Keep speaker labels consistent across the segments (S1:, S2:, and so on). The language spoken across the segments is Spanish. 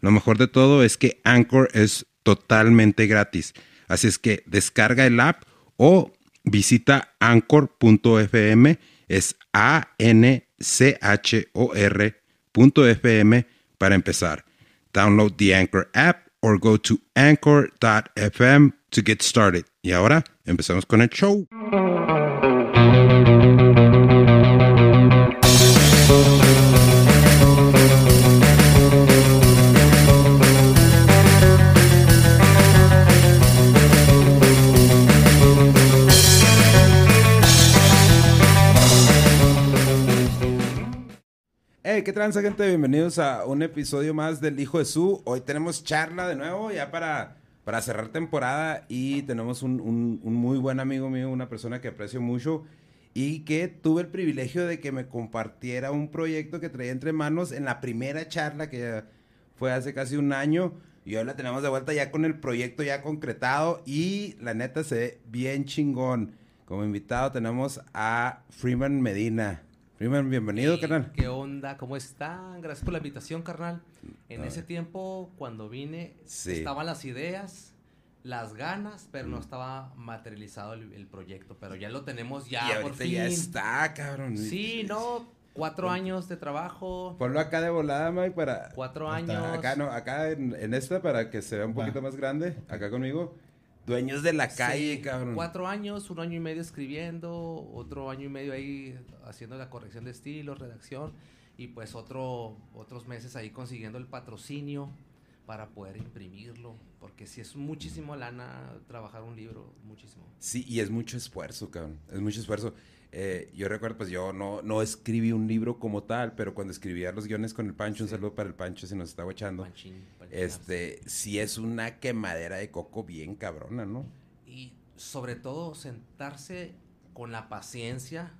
S1: Lo mejor de todo es que Anchor es totalmente gratis. Así es que descarga el app o visita anchor.fm, es A-N-C-H-O-R.fm para empezar. Download the Anchor app or go to anchor.fm to get started. Y ahora empezamos con el show. Hey, ¿qué transa, gente? Bienvenidos a un episodio más del Hijo de Su. Hoy tenemos charla de nuevo, ya para, para cerrar temporada. Y tenemos un, un- un muy buen amigo mío, una persona que aprecio mucho. Y que tuve el privilegio de que me compartiera un proyecto que traía entre manos en la primera charla que fue hace casi un año. Y hoy la tenemos de vuelta ya con el proyecto ya concretado. Y la neta se ve bien chingón. Como invitado tenemos a Freeman Medina. Freeman, bienvenido,
S2: Hey,
S1: carnal.
S2: ¿Qué onda? ¿Cómo están? Gracias por la invitación, carnal. En ese tiempo, cuando vine,
S1: Sí.
S2: estaban las ideas, las ganas, pero no estaba materializado el, el proyecto. Pero ya lo tenemos ya,
S1: y
S2: por
S1: ahorita
S2: fin.
S1: ya está, cabrón.
S2: Sí, ¿no? Cuatro años de trabajo,
S1: Ponlo acá de volada, Mike, para...
S2: cuatro años.
S1: Acá, no, acá en, en esta, para que se vea un
S3: Va.
S1: poquito más grande. Acá conmigo. Dueños de la
S2: Sí,
S1: calle, cabrón.
S2: Cuatro años, un año y medio escribiendo, otro año y medio ahí haciendo la corrección de estilo, redacción, y pues otro, otros meses ahí consiguiendo el patrocinio para poder imprimirlo, porque si es muchísimo lana trabajar un libro, muchísimo.
S1: Sí, y es mucho esfuerzo, cabrón. Es mucho esfuerzo. Eh, yo recuerdo, pues yo no, no escribí un libro como tal, pero cuando escribía los guiones con el Pancho, un saludo para el Pancho si nos está
S2: panchinazo.
S1: Este, sí es una quemadera de coco bien cabrona, ¿no?
S2: Y sobre todo sentarse con la paciencia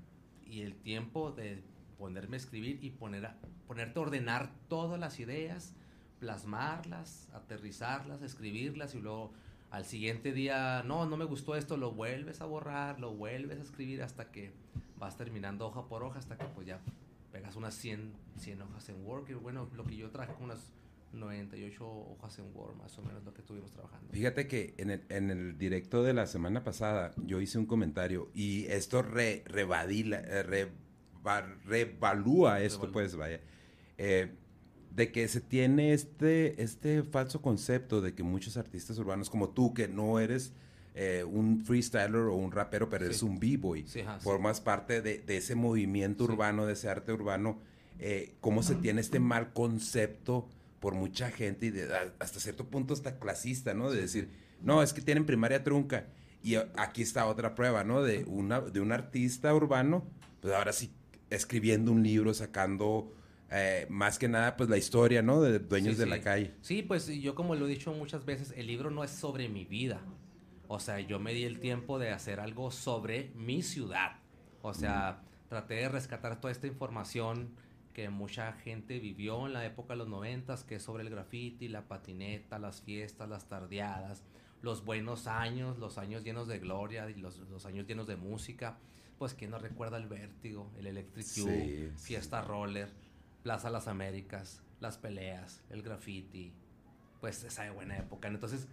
S2: y el tiempo de ponerme a escribir y poner a- ponerte a ordenar todas las ideas, plasmarlas, aterrizarlas, escribirlas y luego al siguiente día, no, no me gustó esto, lo vuelves a borrar, lo vuelves a escribir hasta que vas terminando hoja por hoja, hasta que pues ya pegas unas 100, 100 hojas en Word, que bueno, lo que yo traje con unas 98 hojas en Word, más o menos lo que estuvimos trabajando.
S1: Fíjate que en el, en el directo de la semana pasada yo hice un comentario y esto re, eh, reva- revalúa esto,
S2: Revalúa.
S1: pues vaya. Eh, de que se tiene este, este falso concepto de que muchos artistas urbanos como tú, que no eres eh, un freestyler o un rapero, pero eres
S2: Sí.
S1: un b-boy,
S2: Sí,
S1: formas parte de, de ese movimiento urbano, de ese arte urbano, eh, cómo se tiene este mal concepto por mucha gente y de- hasta cierto punto hasta clasista, ¿no? De decir, no, es que tienen primaria trunca. Y aquí está otra prueba, ¿no? De, una, de un artista urbano, pues ahora sí, escribiendo un libro, sacando eh, más que nada, pues la historia, ¿no? De dueños
S2: Sí,
S1: de
S2: sí.
S1: la calle.
S2: Sí, pues yo como lo he dicho muchas veces, el libro no es sobre mi vida. O sea, yo me di el tiempo de hacer algo sobre mi ciudad. O sea, traté de rescatar toda esta información que mucha gente vivió en la época de los noventas, que es sobre el graffiti, la patineta, las fiestas, las tardeadas, los buenos años, los años llenos de gloria y los, los años llenos de música. Pues quién no recuerda el vértigo, el Electric
S1: sí.
S2: Fiesta Roller, Plaza Las Américas, las peleas, el graffiti, pues esa de buena época. Entonces,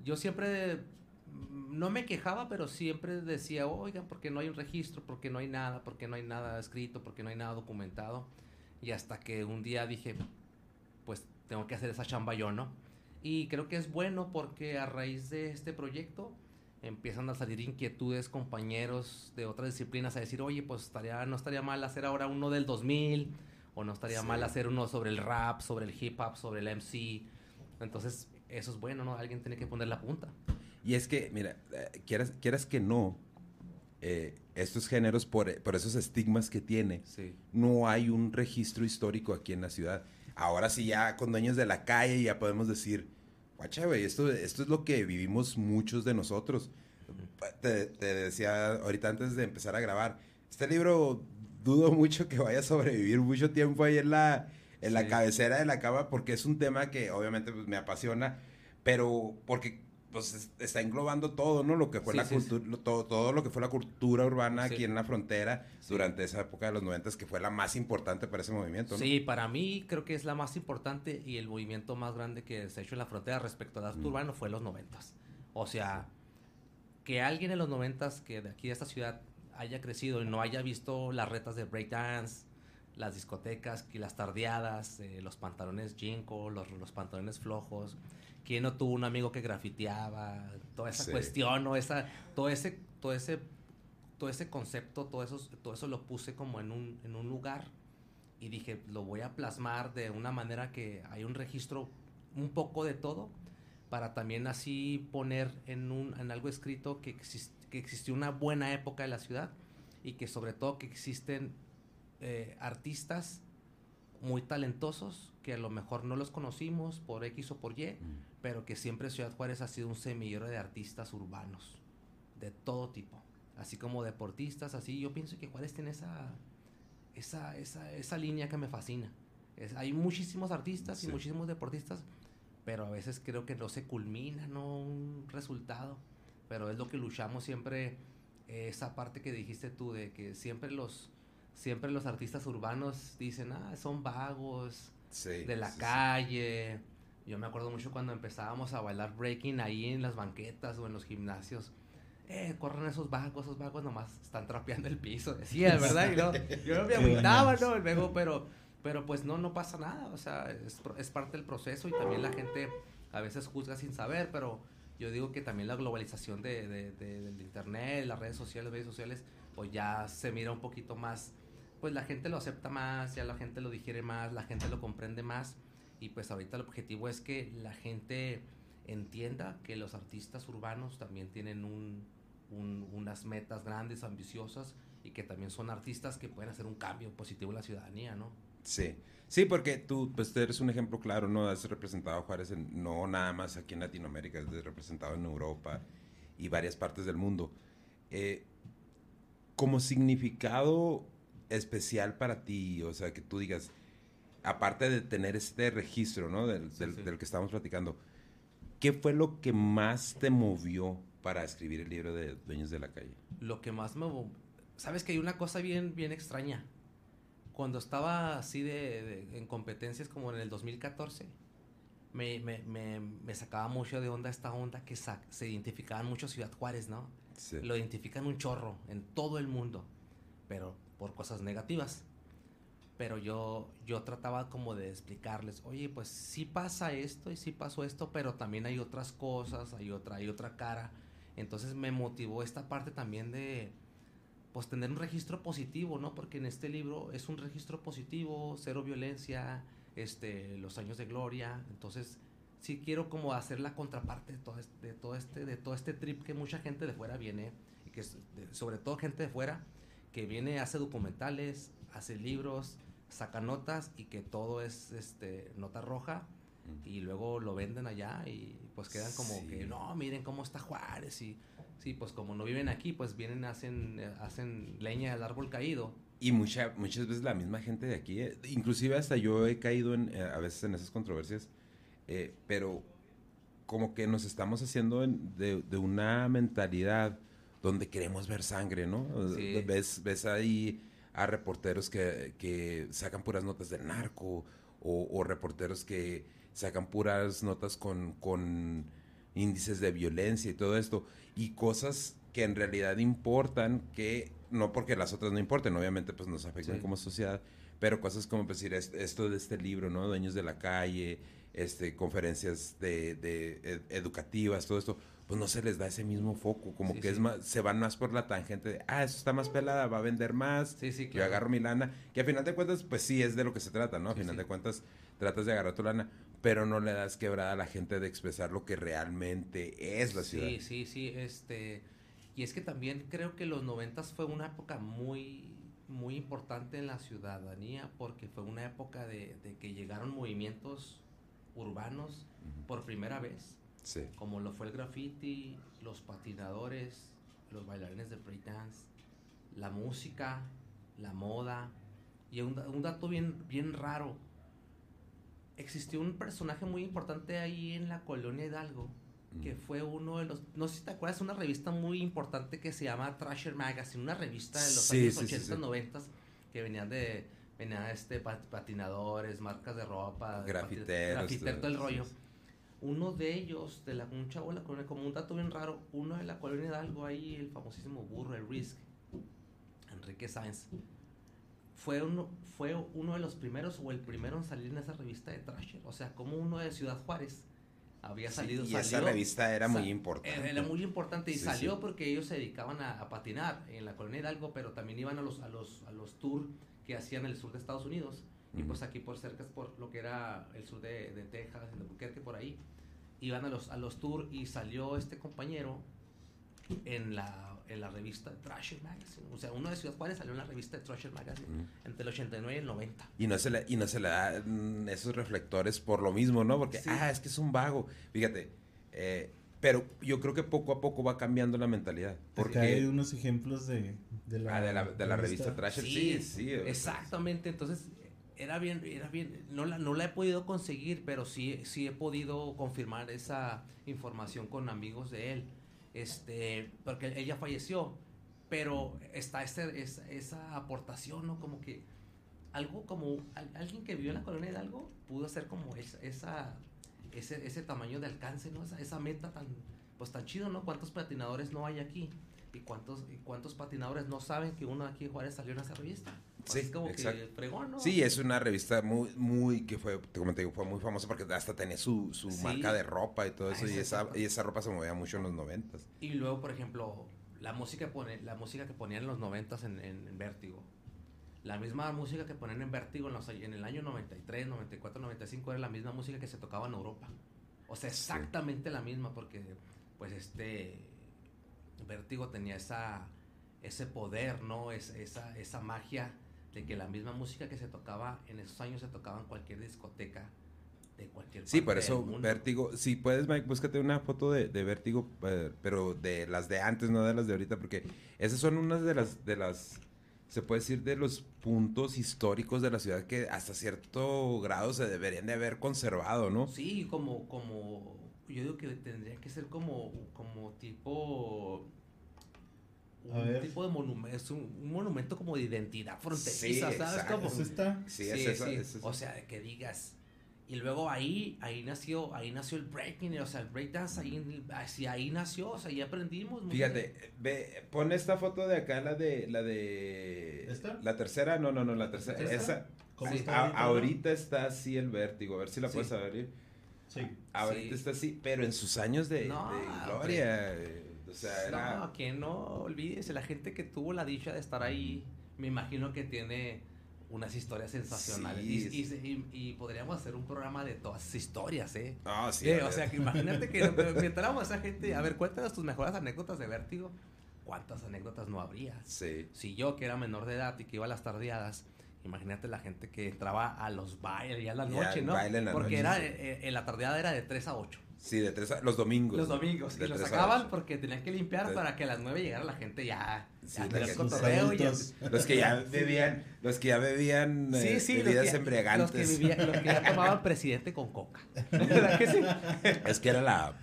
S2: yo siempre mm, no me quejaba, pero siempre decía, oigan, ¿por qué no hay un registro? ¿Por qué no hay nada? ¿Por qué no hay nada escrito? ¿Por qué no hay nada documentado? Y hasta que un día dije, pues tengo que hacer esa chamba yo, ¿no? Y creo que es bueno porque a raíz de este proyecto empiezan a salir inquietudes, compañeros de otras disciplinas a decir, oye, pues estaría, no estaría mal hacer ahora uno del 2000, o no estaría
S1: Sí.
S2: mal hacer uno sobre el rap, sobre el hip hop, sobre el MC. Entonces, eso es bueno, ¿no? Alguien tiene que poner la punta.
S1: Y es que, mira, eh, quieras, quieras que no, eh, estos géneros, por, por esos estigmas que tiene,
S2: Sí.
S1: no hay un registro histórico aquí en la ciudad. ahora sí ya con dueños de la calle ya podemos decir, guacha, güey, esto, esto es lo que vivimos muchos de nosotros. Te, te decía ahorita antes de empezar a grabar, este libro dudo mucho que vaya a sobrevivir mucho tiempo ahí en la, en la cabecera de la cama porque es un tema que obviamente pues, me apasiona, pero porque pues está englobando todo, ¿no? Lo que fue la cultura, todo, todo, lo que fue la cultura urbana aquí en la frontera durante esa época de los noventas que fue la más importante para ese movimiento, ¿no?
S2: Sí, para mí creo que es la más importante y el movimiento más grande que se ha hecho en la frontera respecto al arte mm. urbano fue los noventas. O sea, que alguien en los noventas que de aquí de esta ciudad haya crecido y no haya visto las retas de breakdance, las discotecas, las tardeadas, eh, los pantalones jinko, los, los pantalones flojos, quién no tuvo un amigo que grafiteaba, toda esa cuestión, ¿no? Esa, todo ese, todo ese, todo ese concepto, todo eso, todo eso lo puse como en un, en un lugar y dije, lo voy a plasmar de una manera que hay un registro un poco de todo para también así poner en, un, en algo escrito que, que existió una buena época de la ciudad y que sobre todo que existen eh, artistas muy talentosos que a lo mejor no los conocimos por X o por Y, mm. pero que siempre Ciudad Juárez ha sido un semillero de artistas urbanos, de todo tipo, así como deportistas, así. Yo pienso que Juárez tiene esa, esa, esa, esa línea que me fascina. Es, hay muchísimos artistas y muchísimos deportistas, pero a veces creo que no se culmina, no un resultado, pero es lo que luchamos siempre, esa parte que dijiste tú, de que siempre los siempre los artistas urbanos dicen, ah, son vagos, de la calle. Yo me acuerdo mucho cuando empezábamos a bailar breaking ahí en las banquetas o en los gimnasios. Eh, corren esos vagos, esos vagos nomás están trapeando el piso. Decía, ¿verdad? Y no, yo no me agüitaba, ¿no? Luego, pero, pero pues no, no pasa nada. O sea, es, es parte del proceso y también la gente a veces juzga sin saber, pero yo digo que también la globalización de, de, del internet, las redes sociales, las redes sociales, pues ya se mira un poquito más pues la gente lo acepta más, ya la gente lo digiere más, la gente lo comprende más y pues ahorita el objetivo es que la gente entienda que los artistas urbanos también tienen un, unas metas grandes, ambiciosas y que también son artistas que pueden hacer un cambio positivo en la ciudadanía, ¿no?
S1: Sí, sí, porque tú pues eres un ejemplo claro, ¿no? Has representado a Juárez no nada más aquí en Latinoamérica, has representado en Europa y varias partes del mundo. Eh, como significado especial para ti? O sea, que tú digas, aparte de tener este registro, ¿no? Del, que estamos platicando, ¿qué fue lo que más te movió para escribir el libro de Dueños de la Calle?
S2: Lo que más me... Sabes que hay una cosa bien, bien extraña. Cuando estaba así de, en competencias como en el 2014, me, me, me, me, sacaba mucho de onda esta onda que se identificaban mucho Ciudad Juárez, ¿no? Lo identifican un chorro en todo el mundo. Pero por cosas negativas. Pero yo, yo trataba como de explicarles, oye, pues sí pasa esto y sí pasó esto, pero también hay otras cosas, hay otra, hay otra cara. Entonces me motivó esta parte también de, pues tener un registro positivo, ¿no? Porque en este libro es un registro positivo, cero violencia, este, los años de gloria. Entonces sí quiero como hacer la contraparte de todo este, de todo este, de todo este trip que mucha gente de fuera viene, y que sobre todo gente de fuera, que viene, hace documentales, hace libros, saca notas y que todo es este nota roja y luego lo venden allá y pues quedan como que no, miren cómo está Juárez y sí, pues como no viven aquí, pues vienen hacen hacen leña del árbol caído.
S1: Y mucha, muchas veces la misma gente de aquí, eh, inclusive hasta yo he caído en, eh, a veces en esas controversias, eh, pero como que nos estamos haciendo de, de una mentalidad donde queremos ver sangre, ¿no? Ves, ves ahí a reporteros que, sacan puras notas del narco o, reporteros que sacan puras notas con, con índices de violencia y todo esto y cosas que en realidad importan que no porque las otras no importen, obviamente pues nos afectan como sociedad, pero cosas como pues, decir esto de este libro, ¿no? Dueños de la calle, este conferencias de, de educativas, todo esto pues no se les da ese mismo foco, como que es más, se van más por la tangente de, ah, eso está más pelada, va a vender más, sí, sí, yo agarro mi lana, que a final de cuentas, pues sí, es de lo que se trata, ¿no? A final de cuentas, tratas de agarrar tu lana, pero no le das quebrada a la gente de expresar lo que realmente es la ciudad.
S2: Sí, sí, sí, este, y es que también creo que los noventas fue una época muy, muy importante en la ciudadanía porque fue una época de, de que llegaron movimientos urbanos por primera vez,
S1: Sí.
S2: como lo fue el graffiti, los patinadores, los bailarines de breakdance, la música, la moda. Y un, un dato bien, bien raro, existió un personaje muy importante ahí en la colonia Hidalgo, que fue uno de los, no sé si te acuerdas, una revista muy importante que se llama Trasher Magazine, una revista de los
S1: Sí,
S2: años
S1: sí, sí,
S2: 80,
S1: sí.
S2: 90 que venían de, venían este pat- patinadores, marcas de ropa,
S1: Grafiteros,
S2: grafitero, todo el rollo. Uno de ellos, de la, un chavo de la colonia, como un dato bien raro, uno de la colonia Hidalgo, ahí el famosísimo burro, el Risk, Enrique Sáenz, fue uno, fue uno de los primeros o el primero en salir en esa revista de Thrasher. O sea, como uno de Ciudad Juárez había
S1: Sí,
S2: salido.
S1: y esa revista era muy importante.
S2: Era muy importante y
S1: Sí,
S2: salió
S1: sí.
S2: porque ellos se dedicaban a, a patinar en la colonia Hidalgo, pero también iban a los, a los, a los tours que hacían en el sur de Estados Unidos. Y pues aquí por cerca por lo que era el sur de, de Texas, en Albuquerque, por ahí. Iban a los, a los tours y salió este compañero en la, en la revista Thrasher Magazine. O sea, uno de Ciudad Juárez salió en la revista de Thrasher Magazine entre el 89 y el 90.
S1: Y no se le, y no se le da mm, esos reflectores por lo mismo, ¿no? Porque,
S2: Sí.
S1: ah, es que es un vago. Fíjate, eh, pero yo creo que poco a poco va cambiando la mentalidad.
S3: Porque hay unos ejemplos de, de la,
S1: ah, de la, de la revista Trasher, sí, sí. sea,
S2: Exactamente, entonces era bien, era bien, no la, no la he podido conseguir, pero sí, sí he podido confirmar esa información con amigos de él, este, porque ella falleció, pero está ese, esa, esa aportación, ¿no? Como que algo como, al- alguien que vivió en la colonia de algo pudo hacer como esa, esa ese, ese tamaño de alcance, ¿no? Esa, esa meta tan, pues tan chido, ¿no? ¿Cuántos patinadores no hay aquí? ¿Y cuántos, y cuántos patinadores no saben que uno de aquí de Juárez salió en esa revista? Pues
S1: Sí,
S2: es como
S1: exacto.
S2: que fregón, ¿no?
S1: Sí, es una revista muy, muy, que fue, te digo, fue muy famosa porque hasta tenía su, su
S2: Sí.
S1: marca de ropa y todo
S2: Ah,
S1: eso, y esa, y esa ropa se movía mucho en los noventas.
S2: Y luego, por ejemplo, la música, pone, la música que ponían en los noventas en, en, en Vértigo. La misma música que ponían en Vértigo en, los, en el año 93, 94, 95 era la misma música que se tocaba en Europa. O sea, exactamente la misma porque, pues, este Vértigo tenía esa, ese poder, ¿no? Es, esa, esa magia de que la misma música que se tocaba en esos años se tocaba en cualquier discoteca de cualquier
S1: Sí, por eso. Vértigo, si puedes, Mike, búscate una foto de, de Vértigo, eh, pero de las de antes, no de las de ahorita, porque esas son unas de las, de las, se puede decir, de los puntos históricos de la ciudad que hasta cierto grado se deberían de haber conservado, ¿no?
S2: Sí, como, como, yo digo que tendría que ser como, como tipo,
S3: A
S2: un
S3: ver.
S2: tipo de monumento, es un, un monumento como de identidad
S1: Sí,
S2: fronteriza, ¿sabes? Como-
S3: Eso está.
S1: Sí,
S2: sí,
S1: es esa-
S2: sí.
S1: es esa.
S2: O sea, de que digas, y luego ahí, ahí nació, ahí nació el breaking, o sea, el breakdance, ahí, así, ahí nació, o sea, ahí aprendimos. mucho.
S1: Fíjate, ve, pon esta foto de acá, la de, la de,
S3: ¿Esta?
S1: la tercera, no, no, no, la tercera,
S2: ¿Esta?
S1: esa,
S3: ¿Cómo
S2: Sí,
S3: está
S1: a-
S3: ahorita?
S1: ahorita está así el vértigo, a ver si la
S2: Sí.
S1: puedes abrir.
S3: Sí.
S1: Ahorita
S2: Sí.
S1: está así, pero en sus años de,
S2: No,
S1: de gloria. eh, O sea, era.
S2: No, que no olvídese, la gente que tuvo la dicha de estar ahí, me imagino que tiene unas historias sensacionales.
S1: Sí,
S2: y, y se- y- y podríamos hacer un programa de todas esas historias, ¿eh?
S1: Ah, sí.
S2: Eh, o sea, que imagínate que inventáramos a esa gente, a ver, cuéntanos tus mejores anécdotas de vértigo. ¿Cuántas anécdotas no habría?
S1: Sí.
S2: Si yo, que era menor de edad y que iba a las tardeadas, imagínate la gente que entraba a los bailes ya en la noche, ¿no?
S1: baile en la
S2: Porque
S1: noche,
S2: era,
S1: sí.
S2: eh, eh, la tardeada era de 3 a 8.
S1: Sí, de tres a- los domingos.
S2: Los domingos.
S1: De
S2: Y los
S1: a
S2: sacaban porque tenían que limpiar
S1: De-
S2: para que a las 9 llegara la gente ya.
S1: Sí,
S2: ya
S3: Los
S2: cotorreo.
S1: Los que ya bebían, los que ya bebían
S2: Sí,
S1: eh,
S2: los
S1: bebidas
S2: que,
S1: embriagantes.
S2: Los que, vivían- los que ya tomaban presidente con coca. ¿Verdad que sí?
S1: Es que era la,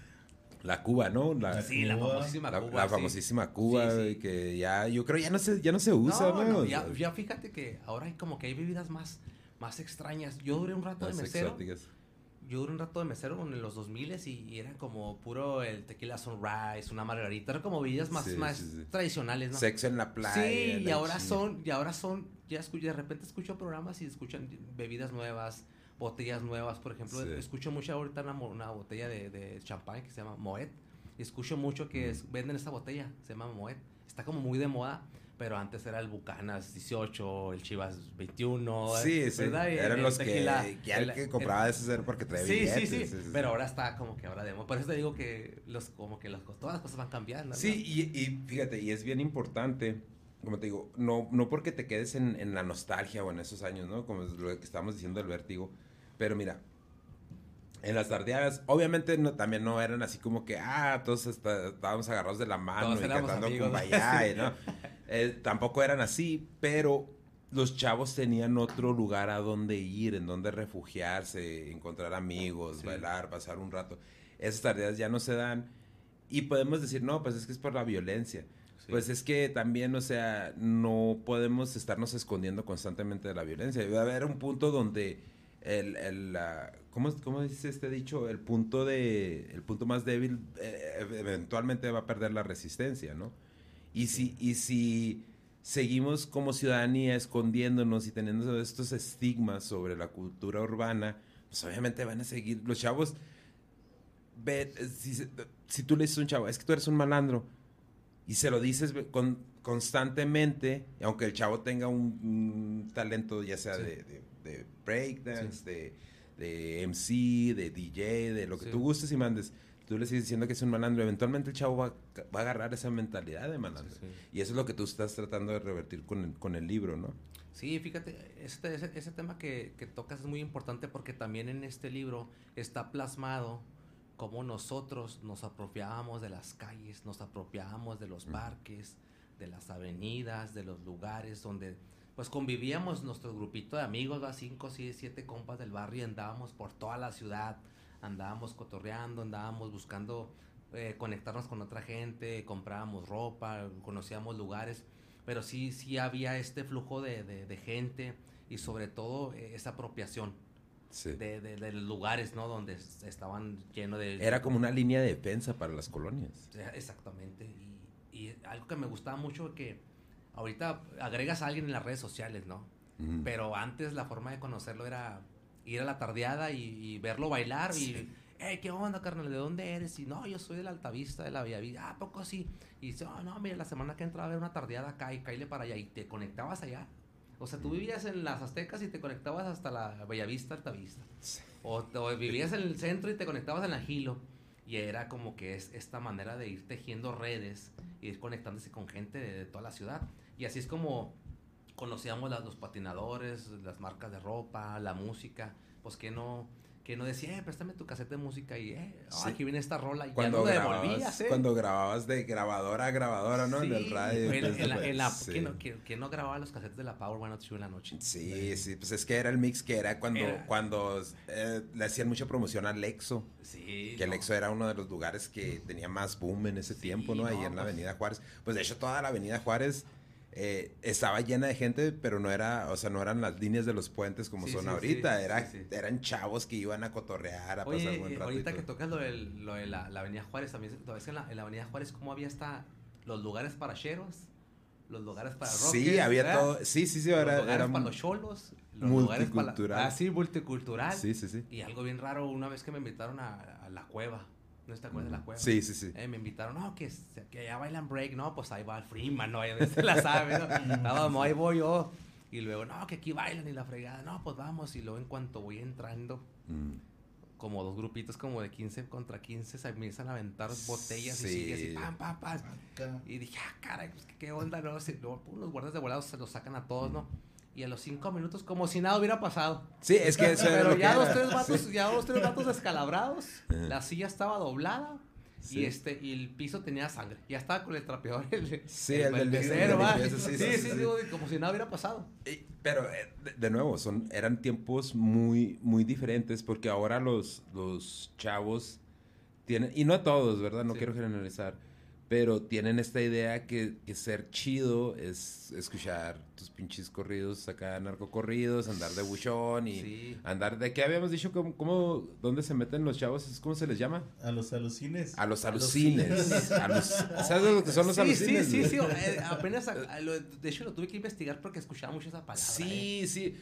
S1: la Cuba, ¿no? La,
S2: Sí, la famosísima
S1: la-
S2: Cuba.
S1: la
S2: sí.
S1: famosísima Cuba,
S2: Sí,
S1: que ya, yo creo ya no se, ya no se usa, ¿no?
S2: ya, fíjate que ahora hay como que hay bebidas más, más extrañas. Yo duré un rato de mesero.
S1: exóticas.
S2: Yo duré un rato de mesero en los 2000 y, y era como puro el tequila sunrise, una margarita, era como bebidas más, más tradicionales, ¿no?
S1: Sexo en la playa.
S2: Sí, y ahora son, y ahora son, ya escucho, de repente escucho programas y escuchan bebidas nuevas, botellas nuevas, por ejemplo,
S1: Sí.
S2: escucho mucho ahorita una, una botella de, de champán que se llama Moet, y escucho mucho que es- venden esta botella, se llama Moet, está como muy de moda, pero antes era el Bucanas 18, el Chivas 21,
S1: Sí, sí.
S2: ¿verdad? Y el-
S1: Eran
S2: el
S1: los que,
S2: tequila,
S1: ya el,
S2: el-
S1: que compraba de ese porque traía
S2: Sí, sí,
S1: billetes.
S2: sí, pero ahora está como que ahora de moda, por eso te digo que los, como que las, todas las cosas van cambiando. ¿no?
S1: Sí, y, y fíjate, y es bien importante como te digo, no, no porque te quedes en, en la nostalgia o en esos años, ¿no? Como lo que estábamos diciendo del vértigo. Pero mira, en las tardeadas, obviamente no, también no eran así como que, ah, todos está- estábamos agarrados de la mano
S2: Todos
S1: y cantando
S2: amigos.
S1: Kumbaya, ¿no? Eh, tampoco eran así, pero los chavos tenían otro lugar a donde ir, en donde refugiarse, encontrar amigos,
S2: Sí.
S1: bailar, pasar un rato. Esas tareas ya no se dan y podemos decir, no, pues es que es por la violencia.
S2: Sí.
S1: Pues es que también, o sea, no podemos estarnos escondiendo constantemente de la violencia. Debe haber un punto donde el, el, la- ¿cómo, ¿cómo dice este dicho? El punto de, el punto más débil eh, eventualmente va a perder la resistencia, ¿no? Y si, y si seguimos como ciudadanía escondiéndonos y teniendo estos estigmas sobre la cultura urbana, pues obviamente van a seguir, los chavos, ve, si, si tú le dices a un chavo, es que tú eres un malandro, y se lo dices con, constantemente, aunque el chavo tenga un, un talento ya sea
S2: Sí.
S1: de, de, de breakdance, de, de MC, de DJ, de lo que
S2: Sí.
S1: tú gustes y mandes, tú le sigues diciendo que es un malandro, eventualmente el chavo va, va a agarrar esa mentalidad de malandro. Y eso es lo que tú estás tratando de revertir con el, con el libro, ¿no?
S2: Sí, fíjate, este, ese, ese tema que, que tocas es muy importante porque también en este libro está plasmado cómo nosotros nos apropiábamos de las calles, nos apropiábamos de los parques, de las avenidas, de los lugares donde pues convivíamos nuestro grupito de amigos, ¿va? cinco, seis, siete compas del barrio y andábamos por toda la ciudad, andábamos cotorreando, andábamos buscando eh, conectarnos con otra gente, comprábamos ropa, conocíamos lugares pero sí, sí había este flujo de, de- de gente y sobre todo eh, esa apropiación
S1: Sí.
S2: de, de- lugares, ¿no? Donde estaban llenos de...
S1: Era como una línea de defensa para las colonias.
S2: Exactamente. Y, algo que me gustaba mucho que ahorita agregas a alguien en las redes sociales, ¿no? Pero antes la forma de conocerlo era ir a la tardeada y, y verlo bailar
S1: Sí.
S2: y, hey, ¿qué onda, carnal? ¿De dónde eres? Y no, yo soy de la Altavista, de la Bellavista. Ah, ¿a poco sí? Y dice, oh, no, mira, la semana que entra a ver una tardeada acá y caíle para allá y te conectabas allá. O sea, tú vivías en las Aztecas y te conectabas hasta la Bellavista, Altavista.
S1: Sí.
S2: O, o vivías en el centro y te conectabas en la Gilo. Y era como que es esta manera de ir tejiendo redes, ir conectándose con gente de, toda la ciudad. Y así es como conocíamos las- los patinadores, las marcas de ropa, la música. Pues que no, que no decía, eh, préstame tu cassette de música y, eh, oh,
S1: Sí.
S2: aquí viene esta rola. Y
S1: Cuando
S2: ya no
S1: grababas,
S2: devolvías, eh.
S1: cuando grababas de grabadora a grabadora, ¿no? en el radio.
S2: en, en la, en la-
S1: sí.
S2: ¿quién no, quién- quién no grababa los cassettes de la Power 102 en la noche?
S1: Sí, sí, pues es que era el mix que era cuando,
S2: Era-
S1: cuando eh, le hacían mucha promoción al Lexo.
S2: Sí.
S1: Que
S2: no.
S1: Lexo era uno de los lugares que tenía más boom en ese tiempo, ¿no? Ahí en la
S2: pues-
S1: Avenida Juárez. Pues de hecho toda la Avenida Juárez eh, estaba llena de gente, pero no era, o sea, no eran las líneas de los puentes como
S2: Sí,
S1: son
S2: sí,
S1: ahorita.
S2: sí,
S1: era, eran chavos que iban a cotorrear, a pasar
S2: Oye,
S1: buen
S2: eh,
S1: rato. y
S2: ahorita que tocas lo, del- lo de la, la Avenida Juárez, también ¿lo ves en la, en la Avenida Juárez cómo había hasta los lugares para cheros, los lugares para rockers,
S1: Sí, había
S2: ¿verdad?
S1: todo. Sí, sí, sí,
S2: los
S1: era,
S2: lugares
S1: era
S2: para los cholos, los lugares para la-
S1: multicultural.
S2: ah, sí, multicultural.
S1: Sí, sí, sí.
S2: Y algo bien raro, una vez que me invitaron a, a la cueva, ¿no te acuerdas de la cueva?
S1: Sí, sí, sí.
S2: Eh, me invitaron, no, que, que allá bailan break, no, pues ahí va el Freeman, no, ya se la sabe, ¿no? Estábamos, ahí voy yo. Y luego, no, que aquí bailan y la fregada, no, pues vamos. Y luego en cuanto voy entrando,
S1: Mm.
S2: como dos grupitos como de 15 contra 15 se empiezan a aventar botellas y
S1: Sí.
S2: sigue así, pam, pam, pam.
S3: Acá.
S2: Y dije, ah, caray, pues, ¿qué, onda, no? Si, luego, pum, los guardias de volados se los sacan a todos, ¿no? Y a los cinco minutos, como si nada hubiera pasado.
S1: Sí, es que eso
S2: Pero
S1: que
S2: ya dos, tres
S1: Sí.
S2: vatos, ya dos, tres vatos descalabrados. La silla estaba doblada.
S1: Sí.
S2: Y este, y el piso tenía sangre. Ya estaba con el trapeador. El,
S1: Sí, el del-
S2: mesero,
S1: del sí,
S2: Sí,
S1: sí,
S2: digo, como si nada hubiera pasado.
S1: Y- Pero eh, de, de nuevo, son, eran tiempos muy, muy diferentes porque ahora los, los chavos tienen, y no todos, ¿verdad? No quiero generalizar, pero tienen esta idea que, que ser chido es escuchar tus pinches corridos acá, narcocorridos, andar de buchón y
S2: Sí.
S1: andar de, ¿qué habíamos dicho? ¿Cómo, cómo, dónde se meten los chavos? ¿Cómo se les llama?
S3: A los alucines.
S1: A los alucines. A los, ¿Sabes lo que son los
S2: sí,
S1: alucines?
S2: Sí, sí, sí. eh, apenas, a- a lo- de hecho, lo tuve que investigar porque escuchaba mucho esa palabra. eh.
S1: Sí, sí.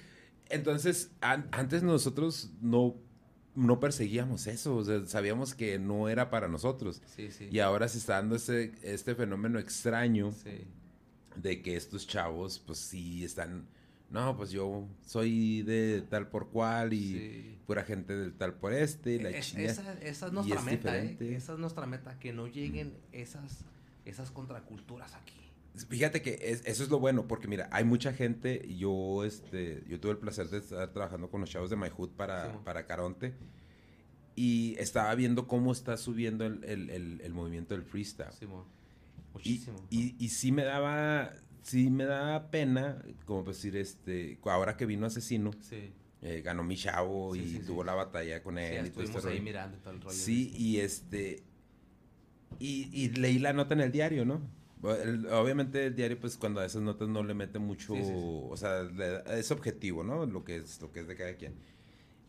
S1: Entonces, an- antes nosotros no, no perseguíamos eso, o sea, sabíamos que no era para nosotros.
S2: Sí, sí.
S1: Y ahora se está dando este, este fenómeno extraño
S2: Sí.
S1: de que estos chavos, pues sí, están, no, pues yo soy de tal por cual y pura gente del tal por este y la
S2: Es- esa, esa es nuestra
S1: es
S2: meta, ¿eh? Esa es nuestra meta, que no lleguen esas, esas contraculturas aquí.
S1: Fíjate que es- eso es lo bueno, porque mira, hay mucha gente, yo, este, yo tuve el placer de estar trabajando con los chavos de My Hood para,
S2: Sí,
S1: para Caronte, y estaba viendo cómo está subiendo el, el- el- el movimiento del freestyle. Y,
S2: Muchísimo.
S1: y, y sí me daba, sí me daba pena, como decir, este, ahora que vino Asesino,
S2: sí.
S1: eh, ganó mi chavo
S2: Sí,
S1: y
S2: sí, sí.
S1: tuvo la batalla con
S2: Sí,
S1: él. y todo
S2: estuvimos
S1: este
S2: ahí
S1: rollo.
S2: mirando y todo el rollo.
S1: Sí, y este. Y, y leí la nota en el diario, ¿no? El- obviamente el diario, pues cuando a esas notas no le mete mucho.
S2: Sí, sí, sí.
S1: O sea, le es objetivo, ¿no? Lo que es, lo que es de cada quien.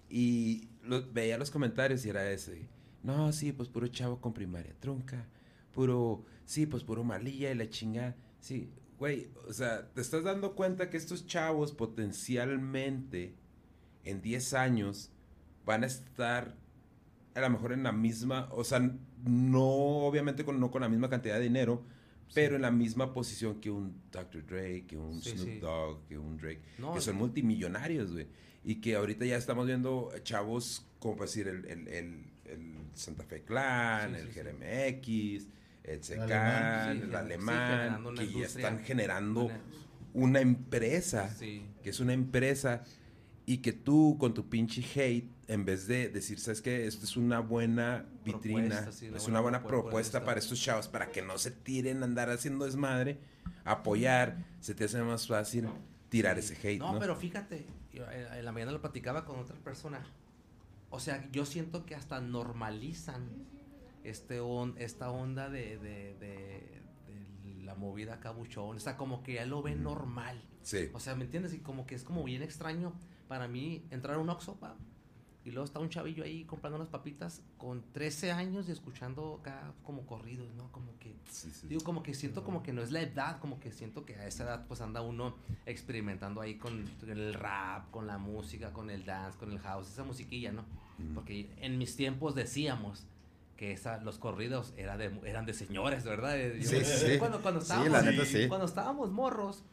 S1: Y lo- veía los comentarios y era ese. No, sí, pues puro chavo con primaria trunca. Puro. Sí, pues puro malilla y la chingada. Sí, güey, o sea, te estás dando cuenta que estos chavos potencialmente en 10 años van a estar a lo mejor en la misma, o sea, no obviamente con, no con la misma cantidad de dinero, pero en la misma posición que un Dr. Dre, que un
S2: Sí,
S1: Snoop. Dogg, que un Drake,
S2: No,
S1: que son multimillonarios, güey. Y que ahorita ya estamos viendo chavos, como para decir, el, el, el, el Santa Fe Clan, el
S2: sí, sí.
S1: Jeremy X, el Secan,
S3: alemán,
S1: el alemán, que ya están generando
S2: Una-
S1: empresa que es una empresa y que tú con tu pinche hate, en vez de decir, ¿sabes qué? Esto es una buena vitrina,
S2: Propuesta, sí, una
S1: es una buena
S2: propuesta.
S1: para estos chavos, para que no se tiren a andar haciendo desmadre, apoyar, se te hace más fácil tirar ese hate, ¿no?
S2: No, pero fíjate, yo, eh, en la mañana lo platicaba con otra persona. O sea, yo siento que hasta normalizan este on- esta onda de, de, de- de la movida cabuchón. O sea, como que ya lo ven normal.
S1: Sí.
S2: O sea, ¿me entiendes? Y como que es como bien extraño para mí entrar a un Oxxo, pa, y luego está un chavillo ahí comprando unas papitas con 13 años y escuchando acá como corridos, ¿no? Como que
S1: sí, sí.
S2: Digo, como que siento como que no es la edad, como que siento que a esa edad pues anda uno experimentando ahí con el rap, con la música, con el dance, con el house, esa musiquilla, ¿no?
S1: Mm.
S2: Porque en mis tiempos decíamos que esa, los corridos era de, eran de señores, ¿verdad? Yo-
S1: Sí.
S2: Cuando, cuando estábamos,
S1: la neta sí.
S2: cuando estábamos morros,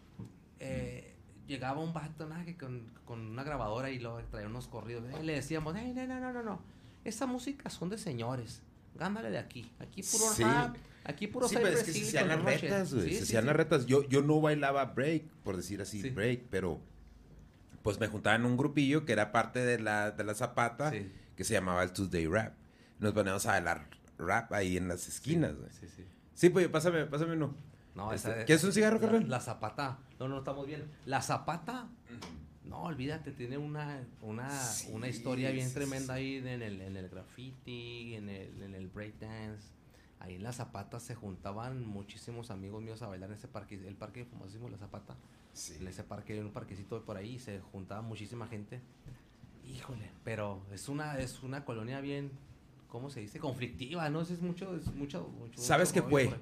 S2: eh, llegaba un vato que con, con una grabadora y luego traía unos corridos. le decíamos, "Ey, no, no, no, no, no, esa música son de señores. Gándale de aquí. Aquí puro
S1: Sí.
S2: rap, aquí puro
S1: Sí, pero es que se hacían las
S2: Roche".
S1: retas, güey.
S2: Sí,
S1: se hacían las retas. Yo, yo no bailaba break, por decir así,
S2: Sí.
S1: break, pero pues me juntaba en un grupillo que era parte de la, de la Zapata, que se llamaba el Tuesday Rap. Nos poníamos a bailar rap ahí en las esquinas, güey.
S2: Sí, sí.
S1: Sí, pues pásame, pásame uno.
S2: No,
S1: Este,
S2: esa
S1: ¿quieres un cigarro,
S2: la,
S1: carnal?
S2: la zapata. No, no estamos bien. La zapata. No, olvídate, tiene una, una,
S1: Sí,
S2: una historia bien
S1: sí,
S2: tremenda
S1: sí.
S2: ahí en el, en el graffiti, en el, en el breakdance. Ahí en la Zapata se juntaban muchísimos amigos míos a bailar en ese parque, el parque famosísimo La Zapata.
S1: Sí.
S2: En ese parque, en un parquecito por ahí, se juntaba muchísima gente. Híjole, pero es una, es una colonia bien, ¿cómo se dice? Conflictiva, ¿no? Es mucho, es mucho, mucho
S1: ¿Sabes qué fue?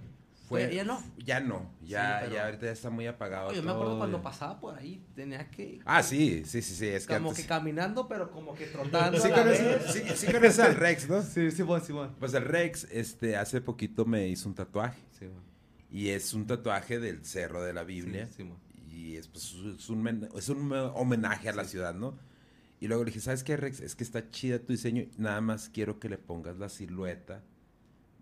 S1: Fue,
S2: Ya no.
S1: Ya no. Ya,
S2: Sí, pero-
S1: ya ahorita ya está muy apagado.
S2: No, yo me acuerdo
S1: todo,
S2: cuando
S1: ya.
S2: pasaba por ahí, tenía que...
S1: Ah, sí, sí, sí, sí. Es que
S2: como
S1: antes-
S2: que caminando, pero como que trotando.
S1: Sí conoces, sí, sí conoces al Rex, ¿no?
S2: Sí, Simón, Simón.
S1: Pues el Rex, este, hace poquito me hizo un tatuaje.
S2: Simón.
S1: Y es un tatuaje del Cerro de la Biblia.
S2: Sí, Simón.
S1: Y es, pues, es, un, es un homenaje a la ciudad, ¿no? Y luego le dije, ¿sabes qué, Rex? Es que está chida tu diseño. Nada más quiero que le pongas la silueta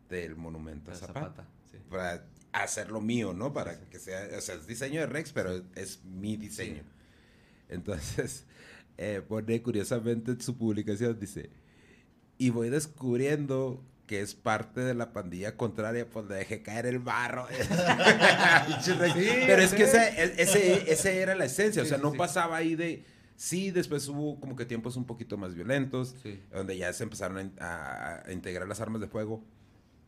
S1: del monumento a Zapata.
S2: Zapata, sí.
S1: Para hacer lo mío, ¿no? Para
S2: Sí,
S1: que sea, o sea, es diseño de Rex, pero es mi diseño. Entonces, eh, pone curiosamente en su publicación, dice, y voy descubriendo que es parte de la pandilla contraria, pues le dejé caer el barro. Pero es que
S2: sí.
S1: ese, ese, ese era la esencia, o sea, no pasaba ahí de... Sí, después hubo como que tiempos un poquito más violentos, donde ya se empezaron a in- a, a integrar las armas de fuego,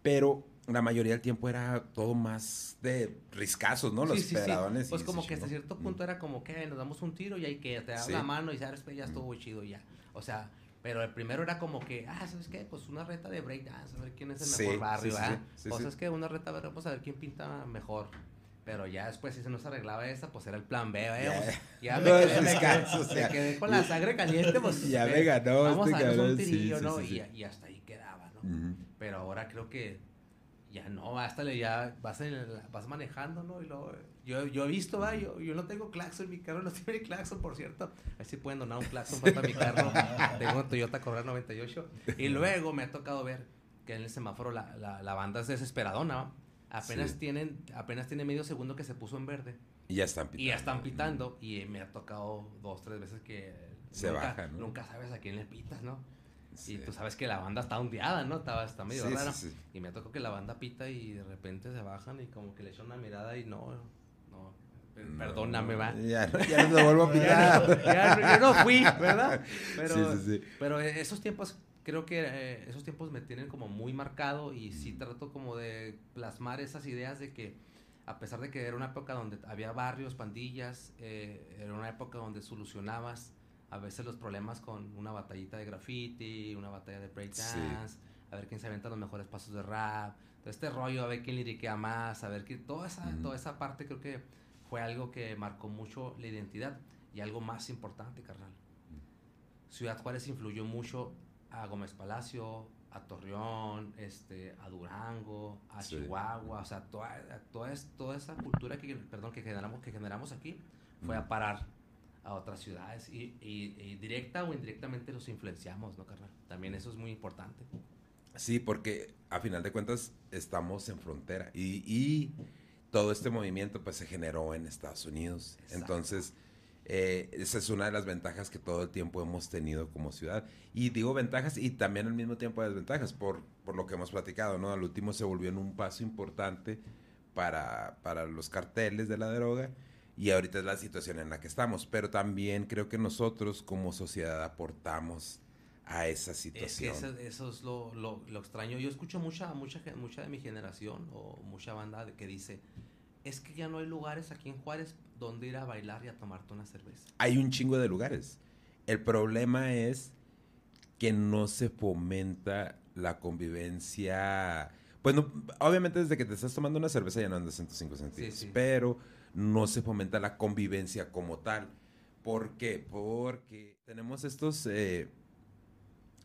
S1: pero la mayoría del tiempo era todo más de riscazos, ¿no? Los
S2: Sí, sí. Pues como que hasta cierto punto era como que nos damos un tiro y hay que te da
S1: Sí.
S2: la mano y sabes, pues ya estuvo chido ya. O sea, pero el primero era como que, ah, ¿sabes qué? Pues una reta de breakdance, a ver quién es el mejor barrio, ¿verdad? o sea, es que una reta, ver, vamos a ver quién pinta mejor. Pero ya después, si se nos arreglaba esa, pues era el plan B, ¿eh?
S1: Ya.
S2: Ya me quedé, me, quedé, me quedé con la sangre caliente, pues.
S1: Ya
S2: eh,
S1: me ganó
S2: Vamos
S1: este
S2: a
S1: cabrón,
S2: un tirillo, ¿no? Y, y hasta ahí quedaba, ¿no?
S1: Ujú.
S2: Pero ahora creo que ya no, hasta le ya vas, en el- vas manejando, ¿no? Y luego, yo, yo he visto, ¿va? Yo, yo no tengo claxon, mi carro no tiene claxon, por cierto. Ahí sí pueden donar un claxon para mi carro. tengo un Toyota Corolla 98. Y luego me ha tocado ver que en el semáforo la, la, la banda es desesperadona, ¿va? Apenas
S1: Sí.
S2: tienen, apenas tiene medio segundo que se puso en verde.
S1: Y ya están pitando.
S2: Y ya están pitando. Y me ha tocado dos, tres veces que
S1: Se
S2: nunca,
S1: baja, ¿no?
S2: nunca sabes a quién le pitas, ¿no?
S1: Sí.
S2: Y tú sabes que la banda está ondeada, ¿no? Está, está medio
S1: Sí,
S2: rara.
S1: sí.
S2: Y me tocó que la banda pita y de repente se bajan y como que le echan una mirada y no, no, per-
S1: No,
S2: perdóname, va.
S1: Ya, no- ya no te vuelvo a
S2: Ya no,
S1: pitar.
S2: ya no- yo no fui, ¿verdad? Pero,
S1: Sí, sí, sí.
S2: pero eh, esos tiempos, creo que eh, esos tiempos me tienen como muy marcado y sí trato como de plasmar esas ideas de que a pesar de que era una época donde había barrios, pandillas, eh, era una época donde solucionabas a veces los problemas con una batallita de graffiti, una batalla de breakdance, a ver quién se aventa los mejores pasos de rap, todo este rollo, a ver quién liriquea más, a ver quién, toda esa, toda esa parte creo que fue algo que marcó mucho la identidad y algo más importante, carnal. Ciudad Juárez influyó mucho a Gómez Palacio, a Torreón, este, a Durango, a
S1: Sí.
S2: Chihuahua, o sea, toda, toda, toda esa cultura que, perdón, que generamos, que generamos aquí fue a parar a otras ciudades y, y- y directa o indirectamente los influenciamos, ¿no, carnal? También eso es muy importante.
S1: Sí, porque a final de cuentas estamos en frontera y, y todo este movimiento pues se generó en Estados Unidos.
S2: Exacto.
S1: Entonces, eh, esa es una de las ventajas que todo el tiempo hemos tenido como ciudad. Y digo ventajas y también al mismo tiempo desventajas por, por lo que hemos platicado, ¿no? Al último se volvió en un paso importante para, para los carteles de la droga y ahorita es la situación en la que estamos. Pero también creo que nosotros como sociedad aportamos a esa
S2: Es que
S1: situación.
S2: eso, eso es lo, lo, lo extraño. Yo escucho mucha, mucha, mucha de mi generación o mucha banda que dice, es que ya no hay lugares aquí en Juárez donde ir a bailar y a tomarte una cerveza.
S1: hay un chingo de lugares. El problema es que no se fomenta la convivencia. Pues no, obviamente desde que te estás tomando una cerveza ya no andas en tus cinco sentidos,
S2: sí.
S1: pero no se fomenta la convivencia como tal. ¿Por qué? Porque tenemos estos, eh,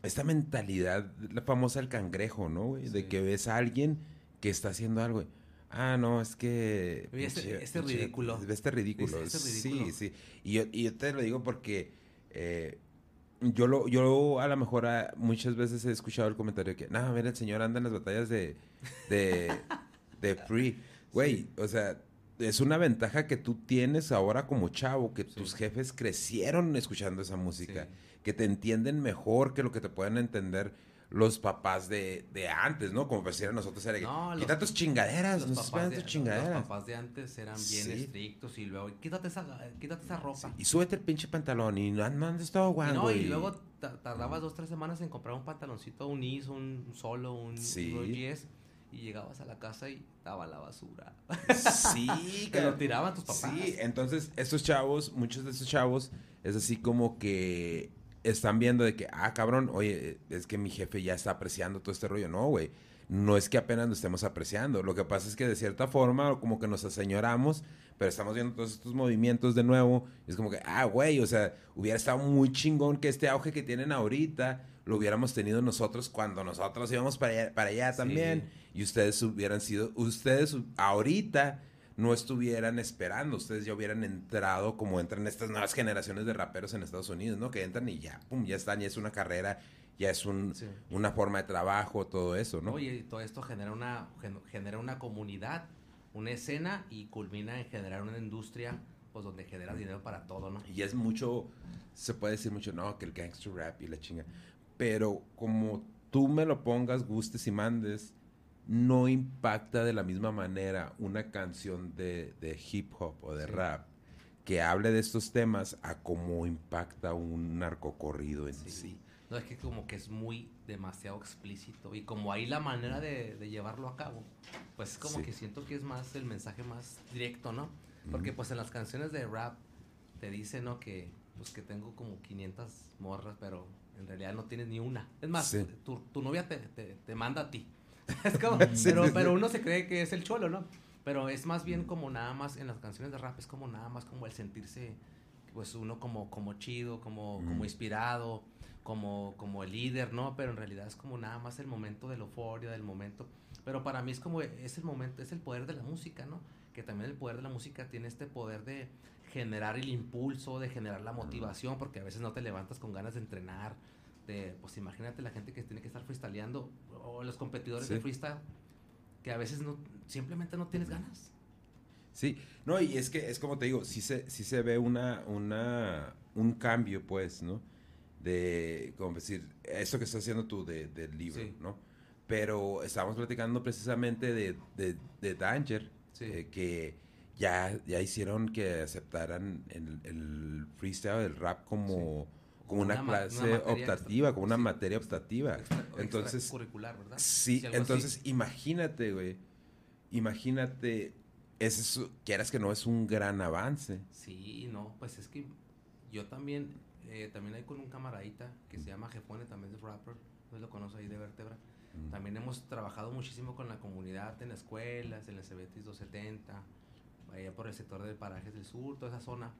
S1: esta mentalidad, la famosa el cangrejo, ¿no? güey? De que ves a alguien que está haciendo algo. Ah, no, es que...
S2: Este-
S1: pinche-
S2: este
S1: pinche-
S2: ridículo.
S1: Este ridículo.
S2: Este ridículo.
S1: Sí, sí. Y yo, y yo te lo digo porque eh, yo lo, yo a lo mejor ah, muchas veces he escuchado el comentario que, no, mira, el señor anda en las batallas de, de, de free. Güey, o sea, es una ventaja que tú tienes ahora como chavo, que
S2: Sí.
S1: tus jefes crecieron escuchando esa música,
S2: Sí.
S1: que te entienden mejor que lo que te pueden entender los papás de, de antes, ¿no? Como decían nosotros, era que,
S2: No, los-
S1: quita tus chingaderas,
S2: Los
S1: no
S2: papás, de,
S1: tus
S2: los
S1: chingaderas.
S2: papás de antes eran bien
S1: Sí.
S2: estrictos y luego, quítate esa, quítate esa ropa.
S1: Y súbete el pinche pantalón y no, no andes todo guango.
S2: no, y
S1: y-
S2: luego ta- tardabas dos, tres semanas en comprar un pantaloncito, un ISO, un solo, un, un yes, y llegabas a la casa y estaba la basura.
S1: Sí,
S2: Te lo tiraban tus papás.
S1: Sí, entonces estos chavos, muchos de estos chavos, es así como que están viendo de que, ah, cabrón, oye, es que mi jefe ya está apreciando todo este rollo. No, güey, no es que apenas lo estemos apreciando. Lo que pasa es que de cierta forma, como que nos aseñoramos, pero estamos viendo todos estos movimientos de nuevo. Es como que, ah, güey, o sea, hubiera estado muy chingón que este auge que tienen ahorita lo hubiéramos tenido nosotros cuando nosotros íbamos para allá, para allá
S2: Sí.
S1: también. Y ustedes hubieran sido, ustedes ahorita no estuvieran esperando, ustedes ya hubieran entrado como entran estas nuevas generaciones de raperos en Estados Unidos, ¿no? Que entran y ya, pum, ya están, ya es una carrera, ya es un,
S2: Sí.
S1: una forma de trabajo, todo eso, ¿no?
S2: Oye, y todo esto genera una, gen- genera una comunidad, una escena y culmina en generar una industria pues donde genera dinero para todo, ¿no?
S1: Y es mucho, se puede decir mucho, no, que el gangster rap y la chinga. Pero como tú me lo pongas, gustes y mandes, no impacta de la misma manera una canción de, de hip hop o de
S2: Sí.
S1: rap que hable de estos temas a cómo impacta un narcocorrido en sí.
S2: Sí. No, es que como que es muy demasiado explícito y como ahí la manera de, de llevarlo a cabo, pues como
S1: Sí.
S2: que siento que es más el mensaje más directo, ¿no? Porque pues en las canciones de rap te dicen, ¿no? Que pues que tengo como 500 morras, pero en realidad no tienes ni una. Es más,
S1: Sí.
S2: tu, tu novia te, te, te manda a ti. es como,
S1: Sí,
S2: pero,
S1: sí,
S2: pero uno se cree que es el cholo, ¿no? Pero es más bien como nada más, en las canciones de rap es como nada más como el sentirse, pues uno como, como chido, como, como
S1: Mm.
S2: inspirado, como, como el líder, ¿no? Pero en realidad es como nada más el momento de la euforia, del momento. Pero para mí es como, es el momento, es el poder de la música, ¿no? Que también el poder de la música tiene este poder de generar el impulso, de generar la motivación, porque a veces no te levantas con ganas de entrenar, de, pues imagínate la gente que tiene que estar freestyleando, o los competidores
S1: Sí.
S2: de freestyle, que a veces no, simplemente no tienes ganas.
S1: Sí, no, y es que es como te digo, sí se, sí se ve una, una, un cambio, pues, ¿no? De, como decir, esto que estás haciendo tú de- del libro,
S2: Sí.
S1: ¿no? Pero estábamos platicando precisamente de, de, de Danger,
S2: Sí.
S1: eh, que ya, ya hicieron que aceptaran el, el freestyle, el rap como, como una, clase
S2: una
S1: optativa,
S2: extra-
S1: como una
S2: sí.
S1: materia optativa.
S2: Extra-
S1: Entonces,
S2: curricular, ¿verdad?
S1: Sí,
S2: así.
S1: entonces imagínate, güey. Imagínate, ese es, quieras que no es un gran avance.
S2: Sí, no, pues es que yo también, eh, también hay con un camaradita que se llama Jefone, también es rapper, no lo conoce ahí de Vértebra.
S1: Mm.
S2: También hemos trabajado muchísimo con la comunidad en escuelas, en el CBT 270, allá por el sector de Parajes del Sur, toda esa zona.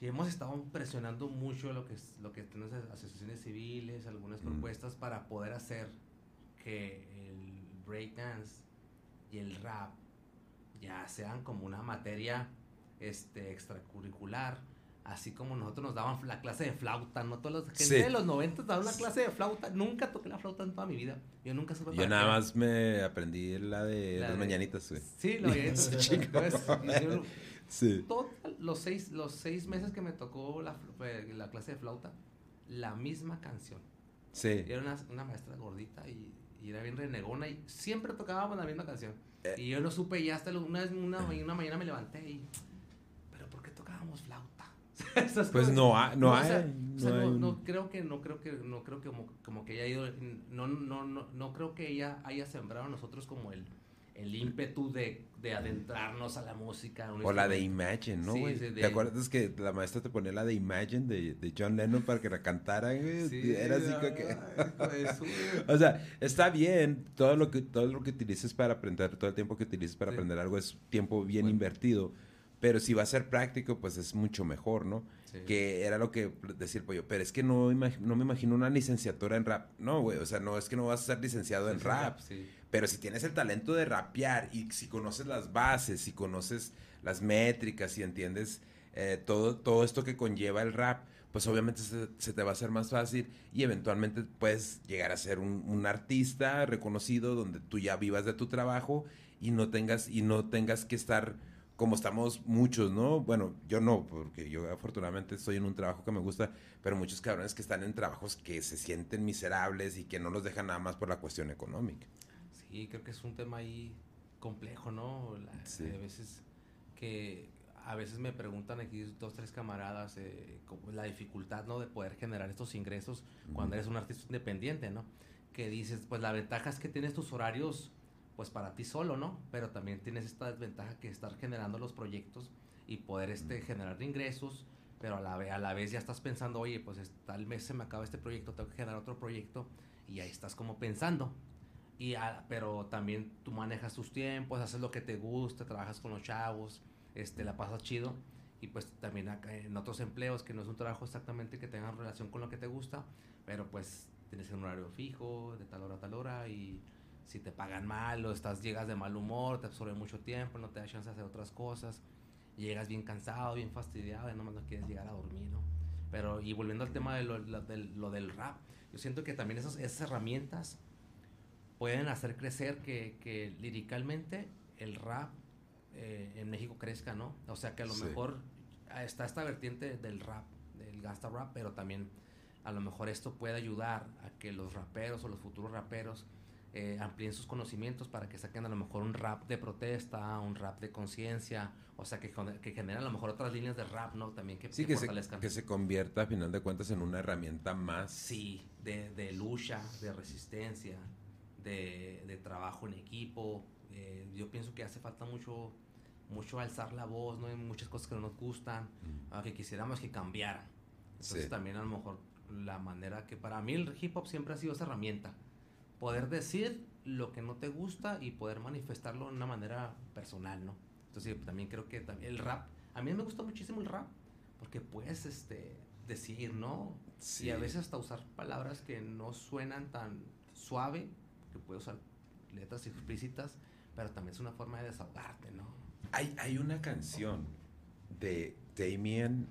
S2: Y hemos estado presionando mucho lo que es, lo que tenemos as- asociaciones civiles, algunas
S1: Mm.
S2: propuestas para poder hacer que el breakdance y el rap ya sean como una materia este extracurricular, así como nosotros nos daban la clase de flauta, no todos los gente
S1: Sí.
S2: de los 90 daban una clase de flauta, nunca toqué la flauta en toda mi vida. Yo nunca supe
S1: Yo nada más me aprendí la de
S2: La
S1: las mañanitas, güey.
S2: Sí, lo y yo-
S1: Sí.
S2: los seis, los seis meses que me tocó la, la clase de flauta, la misma canción.
S1: Sí.
S2: Era una, una maestra gordita y, y era bien renegona y siempre tocábamos la misma canción.
S1: Eh.
S2: Y yo no supe y hasta lo- una, una, una mañana me levanté y... ¿Pero por qué tocábamos flauta?
S1: Pues no, ha- no
S2: o sea,
S1: hay.
S2: o sea,
S1: no hay
S2: no creo que, no creo que, no creo que como, como que haya ido, no, no, no, no creo que ella haya sembrado a nosotros como el, el ímpetu de, de adentrarnos a la música.
S1: O la de. Imagine, ¿no,
S2: Sí,
S1: güey?
S2: sí,
S1: ¿Te
S2: de-
S1: acuerdas que la maestra te ponía la de Imagine de, de John Lennon para que la cantaran, güey?
S2: Sí,
S1: Era así que...
S2: ay, de
S1: O sea, está bien, todo lo que todo lo que utilices para aprender, todo el tiempo que utilices para
S2: Sí.
S1: aprender algo es tiempo bien
S2: Bueno.
S1: invertido, pero si va a ser práctico, pues es mucho mejor, ¿no?
S2: Sí.
S1: Que era lo que decía el pollo, pero es que no, no me imagino una licenciatura en rap, no, güey, o sea, no es que no vas a ser licenciado en rap,
S2: sí.
S1: pero si tienes el talento de rapear y si conoces las bases, si conoces las métricas y entiendes eh, todo, todo esto que conlleva el rap, pues obviamente se, se te va a hacer más fácil y eventualmente puedes llegar a ser un, un artista reconocido donde tú ya vivas de tu trabajo y no tengas, y no tengas que estar como estamos muchos, ¿no? Bueno, yo no, porque yo afortunadamente estoy en un trabajo que me gusta, pero muchos cabrones que están en trabajos que se sienten miserables y que no los dejan nada más por la cuestión económica.
S2: Sí, creo que es un tema ahí complejo, ¿no? La-
S1: Sí.
S2: A veces que a veces me preguntan aquí dos tres camaradas eh, como la dificultad, ¿no? De poder generar estos ingresos cuando eres un artista independiente, ¿no? Que dices, pues la ventaja es que tienes tus horarios, pues para ti solo, ¿no? Pero también tienes esta desventaja que estar generando los proyectos y poder este generar ingresos, pero a la, a la vez ya estás pensando, oye, pues es- tal mes se me acaba este proyecto, tengo que generar otro proyecto y ahí estás como pensando. Y a- pero también tú manejas tus tiempos, haces lo que te gusta, trabajas con los chavos, este, la pasas chido. Y pues también acá en otros empleos, que no es un trabajo exactamente que tenga relación con lo que te gusta, pero pues tienes un horario fijo, de tal hora a tal hora, y si te pagan mal o estás, llegas de mal humor, te absorbe mucho tiempo, no te da chance de hacer otras cosas, llegas bien cansado, bien fastidiado, y nomás no quieres llegar a dormir, ¿no? Pero, y volviendo al tema de lo, lo del, lo del rap, yo siento que también esas, esas herramientas pueden hacer crecer que, que liricalmente el rap eh, en México crezca, ¿no? O sea que a lo
S1: Sí.
S2: mejor está esta vertiente del rap, del gangsta rap, pero también a lo mejor esto puede ayudar a que los raperos o los futuros raperos eh, amplíen sus conocimientos para que saquen a lo mejor un rap de protesta, un rap de conciencia, o sea que, que generen a lo mejor otras líneas de rap, ¿no? También que,
S1: Sí,
S2: que
S1: que se, que se convierta a final de cuentas en una herramienta más.
S2: Sí, de, de lucha, de resistencia, de, de trabajo en equipo. Eh, yo pienso que hace falta mucho, mucho alzar la voz, ¿no? Hay muchas cosas que no nos gustan,
S1: Mm.
S2: aunque quisiéramos que cambiaran. Entonces
S1: Sí.
S2: también a lo mejor la manera que para mí el hip hop siempre ha sido esa herramienta. Poder decir lo que no te gusta y poder manifestarlo de una manera personal, ¿no? Entonces también creo que también el rap, a mí me gusta muchísimo el rap, porque puedes este, decir, ¿no?
S1: Sí.
S2: Y a veces hasta usar palabras que no suenan tan suave, que puedes usar letras explícitas, pero también es una forma de desahogarte, ¿no?
S1: Hay, hay una canción de Damien.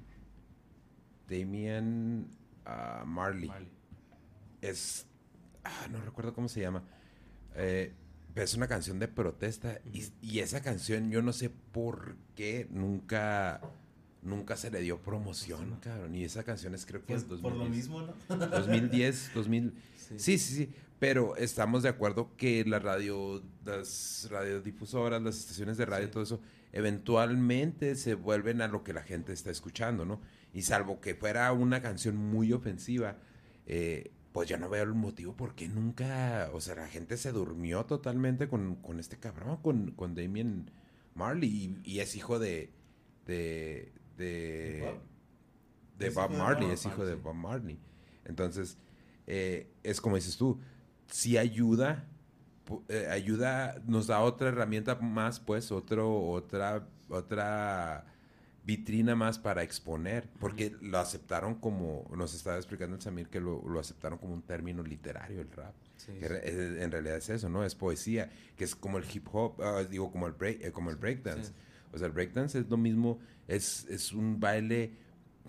S1: Damien ah, Marley.
S2: Vale.
S1: Es. Ah, no recuerdo cómo se llama. Eh, es una canción de protesta y, y esa canción yo no sé por qué nunca nunca se le dio promoción, cabrón. Y esa canción es creo que
S3: Pues
S1: es 2010.
S3: por lo mismo, ¿no?
S1: 2010, 2000.
S2: Sí.
S1: Sí, sí, sí. Pero estamos de acuerdo que la radio, las radiodifusoras, las estaciones de radio,
S2: Sí.
S1: todo eso, eventualmente se vuelven a lo que la gente está escuchando, ¿no? Y salvo que fuera una canción muy ofensiva, eh, pues yo no veo el motivo por qué nunca, o sea, la gente se durmió totalmente con, con este cabrón, con, con Damien Marley, y, y es hijo de, de, de,
S3: ¿De Bob?
S1: Marley, es hijo de. Bob Marley. Entonces, eh, es como dices tú, si ayuda, eh, ayuda, nos da otra herramienta más, pues, otro, otra, otra vitrina más para exponer, porque lo aceptaron como, nos estaba explicando el Samir que lo, lo aceptaron como un término literario el rap.
S2: Sí,
S1: Que re- eh, en realidad es eso, ¿no? Es poesía, que es como el hip hop, ah, digo, como el break, eh, como el breakdance.
S2: Sí.
S1: O sea, el breakdance es lo mismo, es, es un baile,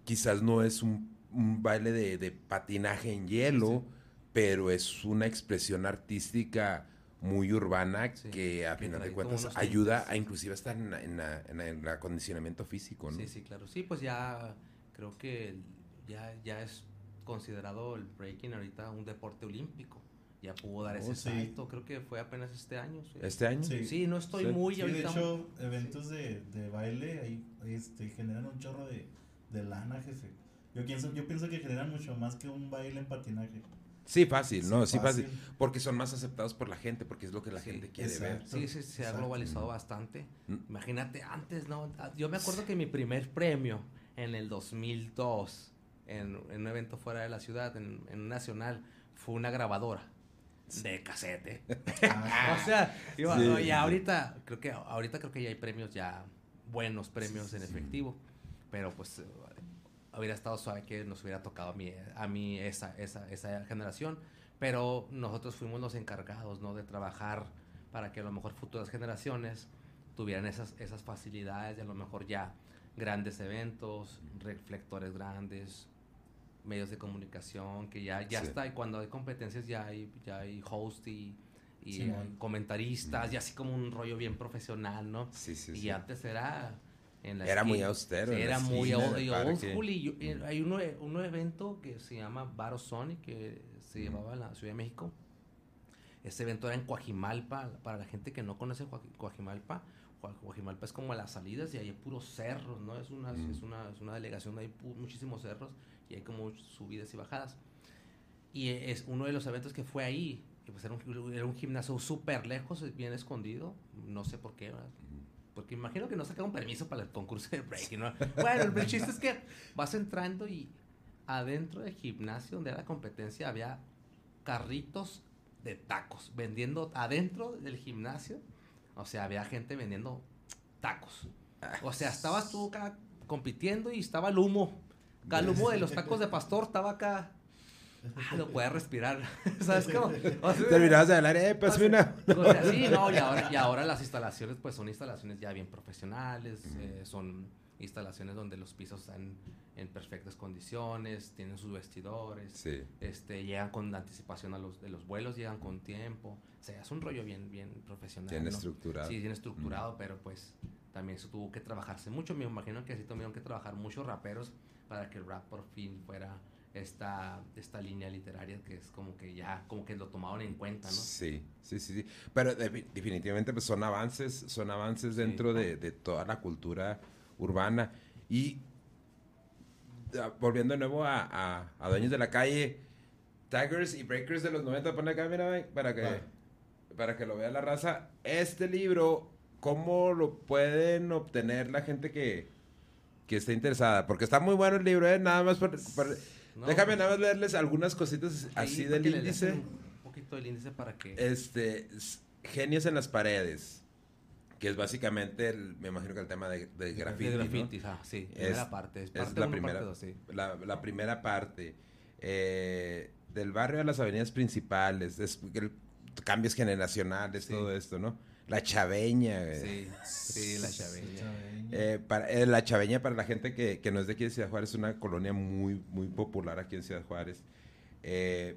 S1: quizás no es un, un baile de, de patinaje en hielo, pero es una expresión artística muy urbana
S2: Sí,
S1: que a final de cuentas ayuda a inclusive hasta en, en, en en el acondicionamiento físico, ¿no?
S2: Sí, sí, claro. Sí, pues ya creo que ya, ya es considerado el breaking ahorita un deporte olímpico. Ya pudo dar
S3: Oh,
S2: ese
S3: sí.
S2: salto, creo que fue apenas este año. Sí,
S1: ¿Este año?
S3: Sí.
S2: Sí, no estoy
S1: Sí.
S2: muy
S3: Sí, de
S2: ahorita.
S3: hecho, eventos de, de baile ahí este, generan un chorro de, de lana, jefe. Yo pienso, yo pienso que generan mucho más que un baile en patinaje.
S1: Sí, fácil,
S3: Sí,
S1: no, sí, fácil.
S3: fácil.
S1: Porque son más aceptados por la gente, porque es lo que la
S2: Sí,
S1: gente quiere
S3: exacto.
S1: ver.
S2: Sí, sí, se ha globalizado bastante.
S1: Mm.
S2: Imagínate, antes, ¿no? Ah, Yo me acuerdo que mi primer premio en el 2002, en, en un evento fuera de la ciudad, en, en un nacional, fue una grabadora de casete.
S3: Ah,
S2: o sea, digo,
S1: Sí.
S2: oye, ahorita creo que ahorita creo que ya hay premios ya buenos premios en efectivo, pero pues hubiera estado suave que nos hubiera tocado a mí, a mí esa, esa, esa generación, pero nosotros fuimos los encargados, ¿no? De trabajar para que a lo mejor futuras generaciones tuvieran esas, esas facilidades de a lo mejor ya grandes eventos, reflectores grandes, medios de comunicación, que ya, ya
S1: Sí.
S2: está, y cuando hay competencias ya hay, ya hay host y, y hay comentaristas, y así como un rollo bien profesional, ¿no?
S1: Sí, sí,
S2: y
S1: sí.
S2: antes era en
S1: Era muy
S2: esquina.
S1: austero.
S2: Sí, era muy y yo- eh, hay uno, un evento que se llama Baro Sonic que se llevaba en la Ciudad de México. Ese evento era en Coajimalpa, para la gente que no conoce Coaji- Coajimalpa, Coa- Coajimalpa es como las salidas y hay puros cerros, ¿no? Es una,
S1: Mm.
S2: es una, es una delegación hay muchísimos cerros y hay como subidas y bajadas. Y es uno de los eventos que fue ahí, que pues era un, era un gimnasio súper lejos, bien escondido, no sé por qué, ¿verdad? Porque imagino que no sacaron permiso para el concurso de breaking, ¿no? Bueno, el, el chiste es que vas entrando y adentro del gimnasio donde era la competencia había carritos de tacos vendiendo adentro del gimnasio. O sea, había gente vendiendo tacos. O sea, estabas tú acá compitiendo y estaba el humo. Acá el humo de los tacos de pastor estaba acá. Ah, lo puedes respirar. ¿Sabes cómo? O sea,
S1: Terminabas de hablar, eh, pues una.
S2: o sea, sí, no, y ahora, y ahora las instalaciones pues son instalaciones ya bien profesionales, eh, son instalaciones donde los pisos están en perfectas condiciones, tienen sus vestidores,
S1: Sí.
S2: este, llegan con anticipación a los, de los vuelos, llegan con tiempo, o sea, es un rollo bien, bien profesional.
S1: Bien
S2: ¿no?
S1: estructurado.
S2: Sí, bien estructurado, pero pues también se tuvo que trabajarse mucho, me imagino que así tuvieron que trabajar muchos raperos para que el rap por fin fuera esta, esta línea literaria que es como que ya, como que lo tomaron en cuenta, ¿no?
S1: Sí, sí, sí, sí. Pero de- definitivamente pues, son avances, son avances
S2: Sí.
S1: dentro de, de toda la cultura urbana. Y ah, volviendo de nuevo a, a, a Dueños de la Calle, Tigers y Breakers de los 90, pon acá, mira, para que, para que lo vea la raza. Este libro, ¿cómo lo pueden obtener la gente que, que esté interesada? Porque está muy bueno el libro, ¿eh? Nada más por... por-
S2: No,
S1: déjame
S2: pues,
S1: nada más leerles algunas cositas así del índice.
S2: Un poquito del índice para que...
S1: Este, Genios en las paredes, que es básicamente, el, me imagino que el tema de, de graffiti,
S2: de
S1: ¿no?
S2: grafitis, ah, sí,
S1: Es-
S2: primera parte. Es,
S1: es
S2: parte
S1: la
S2: uno,
S1: primera,
S2: parte dos, sí.
S1: la, la primera parte. Eh, del barrio a las avenidas principales, es, el- cambios generacionales,
S2: Sí.
S1: todo esto, ¿no? La chaveña, güey.
S2: Sí, sí, la chaveña.
S1: Eh, para, eh, la chaveña, para la gente que, que no es de aquí de Ciudad Juárez, es una colonia muy, muy popular aquí en Ciudad Juárez. Eh,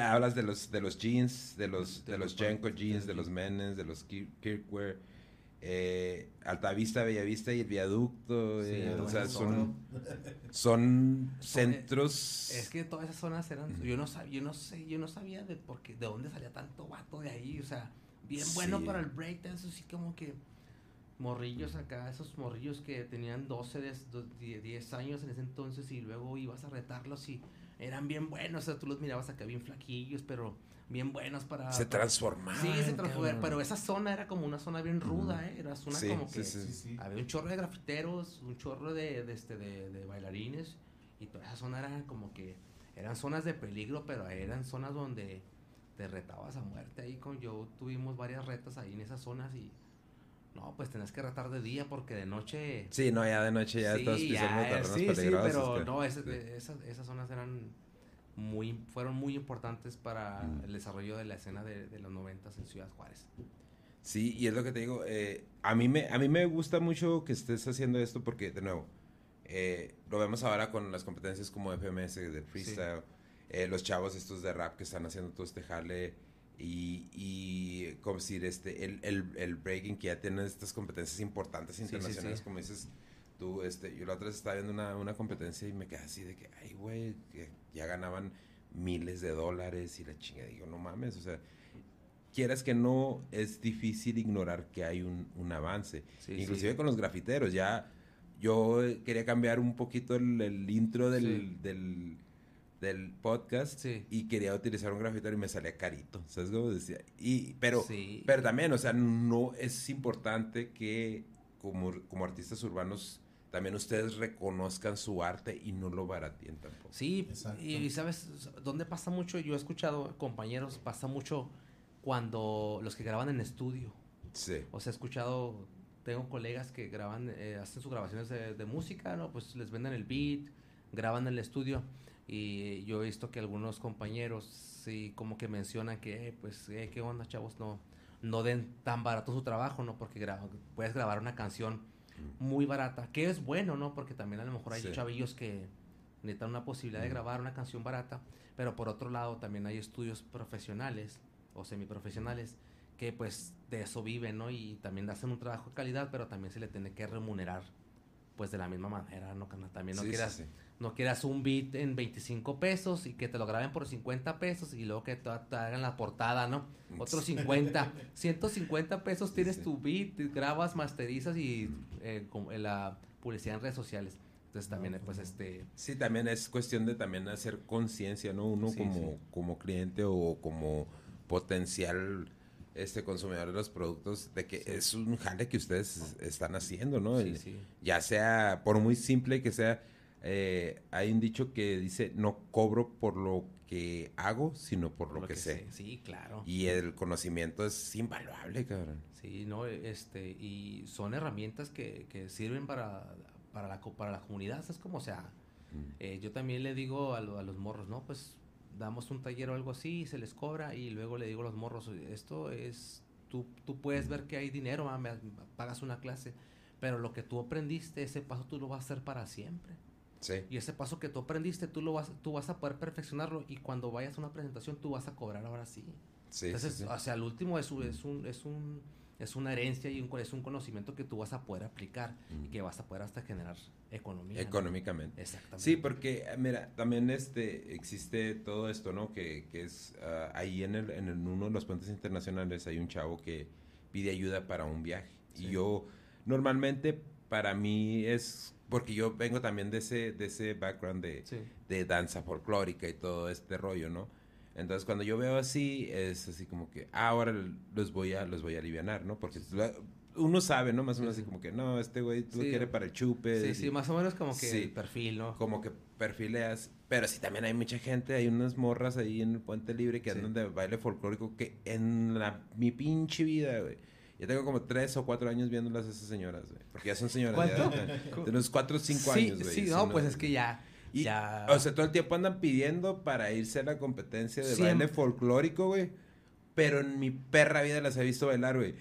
S1: hablas de los, de los jeans, de los, de los Jenko jeans, de los Menes, de los Kir- Kirkwear, eh, Altavista, Bellavista y el Viaducto.
S2: Sí,
S1: eh, o sea, son, son centros.
S2: Es que todas esas zonas eran, yo no sabía, yo no sé, yo no sabía de por qué, de dónde salía tanto vato de ahí, o sea, bien bueno
S1: Sí.
S2: para el breakdance, así como que morrillos acá, esos morrillos que tenían 12, de- do- die- 10 años en ese entonces y luego ibas a retarlos y eran bien buenos, o sea, tú los mirabas acá bien flaquillos, pero bien buenos para...
S1: se
S2: para-
S1: transformaban.
S2: Sí, se transformó,
S1: cabrón.
S2: pero esa zona era como una zona bien ruda, ¿eh? Era zona
S1: Sí,
S2: como que
S1: sí.
S3: Sí, sí.
S2: había un chorro de grafiteros, un chorro de, de, este, de, de bailarines y toda esa zona era como que eran zonas de peligro, pero eran zonas donde te retabas a muerte. Ahí con yo tuvimos varias retas ahí en esas zonas y no, pues tenés que retar de día porque de noche...
S1: Sí, no, ya de noche ya
S2: Sí,
S1: estás pisando
S2: ya,
S1: terrenos
S2: sí, sí,
S1: peligrosos.
S2: pero
S1: que-
S2: no, ese-
S1: sí.
S2: esas, esas zonas eran muy, fueron muy importantes para
S1: Mm.
S2: el desarrollo de la escena de, de los noventas en Ciudad Juárez.
S1: Sí, y es lo que te digo, eh, a, mí me, a mí me gusta mucho que estés haciendo esto porque, de nuevo, eh, lo vemos ahora con las competencias como FMS de freestyle, eh, los chavos estos de rap que están haciendo todo este jale y, y como decir, este, el, el, el breaking que ya tiene estas competencias importantes
S2: Sí, sí,
S1: internacionales,
S2: sí.
S1: como dices tú, este, yo la otra vez estaba viendo una, una competencia y me quedé así de que, ay, güey, ya ganaban miles de dólares y la chinga, digo, no mames, o sea, quieras que no, es difícil ignorar que hay un, un avance.
S2: Sí,
S1: Inclusive
S2: sí.
S1: con los grafiteros, ya yo quería cambiar un poquito el, el intro del,
S2: Sí.
S1: del, del podcast
S2: Sí.
S1: y quería utilizar un grafitero y me salía carito, ¿sabes cómo decía? Y, pero,
S2: Sí.
S1: pero también, o sea, no es importante que como, como artistas urbanos también ustedes reconozcan su arte y no lo barateen tampoco.
S2: Sí,
S3: Exacto.
S2: y sabes dónde pasa mucho, yo he escuchado compañeros, pasa mucho cuando los que graban en estudio.
S1: Sí.
S2: O sea, he escuchado, tengo colegas que graban, eh, hacen sus grabaciones de, de música, ¿no? Pues les venden el beat, graban en el estudio. Y yo he visto que algunos compañeros, sí, como que mencionan que, eh, pues, eh, ¿qué onda, chavos? No, no den tan barato su trabajo, ¿no? Porque gra- puedes grabar una canción muy barata, que es bueno, ¿no? Porque también a lo mejor hay
S1: Sí.
S2: chavillos que necesitan una posibilidad de
S1: Mm.
S2: grabar una canción barata, pero por otro lado también hay estudios profesionales o semiprofesionales que pues de eso viven, ¿no? Y también hacen un trabajo de calidad, pero también se le tiene que remunerar pues de la misma manera, ¿no? También no
S1: sí,
S2: quieras
S1: sí.
S2: No quieras un beat en 25 pesos y que te lo graben por 50 pesos y luego que te, te hagan la portada, ¿no? Otros 50, 150 pesos tienes
S1: Sí.
S2: tu beat, grabas, masterizas y eh, con- la publicidad en redes sociales. Entonces también,
S3: No,
S2: eh, pues,
S3: pues,
S2: este...
S1: Sí, también es cuestión de también hacer conciencia, ¿no? Uno
S2: Sí,
S1: como,
S2: sí.
S1: como cliente o como potencial este consumidor de los productos, de que
S2: Sí.
S1: es un jale que ustedes están haciendo, ¿no?
S2: sí,
S1: Y
S2: sí.
S1: Ya sea, por muy simple que sea, eh, hay un dicho que dice, no cobro por lo que hago, sino por lo, que, sé.
S2: Sí, claro.
S1: Y el conocimiento es invaluable, cabrón.
S2: Sí, no, este, y son herramientas que, que sirven para, para, la, co- para la comunidad, es como, o sea,
S1: Mm.
S2: eh, yo también le digo a, lo- a los morros, ¿no? Pues damos un taller o algo así, y se les cobra, y luego le digo a los morros, esto es, tú, tú puedes ver que hay dinero, ah, me- pagas una clase, pero lo que tú aprendiste, ese paso tú lo vas a hacer para siempre.
S1: Sí.
S2: Y ese paso que tú aprendiste, tú lo vas, tú vas a poder perfeccionarlo, y cuando vayas a una presentación, tú vas a cobrar ahora sí.
S1: Sí,
S2: Entonces,
S1: sí,
S2: sea, al último es un, es un, es un, es una herencia y un, es un conocimiento que tú vas a poder aplicar y
S1: Mm.
S2: que vas a poder hasta generar economía. ¿no?
S1: Económicamente.
S2: Exactamente.
S1: Sí, porque, mira, también este, existe todo esto, ¿no? Que, que es ah, ahí en, el, en el- uno de los puentes internacionales hay un chavo que pide ayuda para un viaje. Y yo, normalmente, para mí es, porque yo vengo también de ese, de ese background de,
S2: Sí.
S1: de danza folclórica y todo este rollo, ¿no? Entonces, cuando yo veo así, es así como que, ah, ahora los voy a, los voy a alivianar, ¿no? Porque uno sabe, ¿no? Más o menos
S2: Sí,
S1: así
S2: sí.
S1: como que, no, este güey lo
S2: Sí.
S1: quiere para el chupe.
S2: Sí,
S1: y-
S2: sí, más o menos como que
S1: Sí.
S2: el perfil, ¿no?
S1: como que perfileas. Pero sí, también hay mucha gente, hay unas morras ahí en el Puente Libre que
S2: Sí.
S1: andan de baile folclórico que en la, mi pinche vida, güey. Yo tengo como tres o cuatro años viéndolas a esas señoras, güey. Porque ya son señoras.
S2: ¿Cuánto?
S1: ya, De unos cuatro o cinco
S2: sí,
S1: años, güey.
S2: sí,
S1: Sí,
S2: no, pues es que ya,
S1: Y,
S2: ya...
S1: O sea, todo el tiempo andan pidiendo para irse a la competencia de
S2: Siempre.
S1: baile folclórico, güey. Pero en mi perra vida las he visto bailar, güey.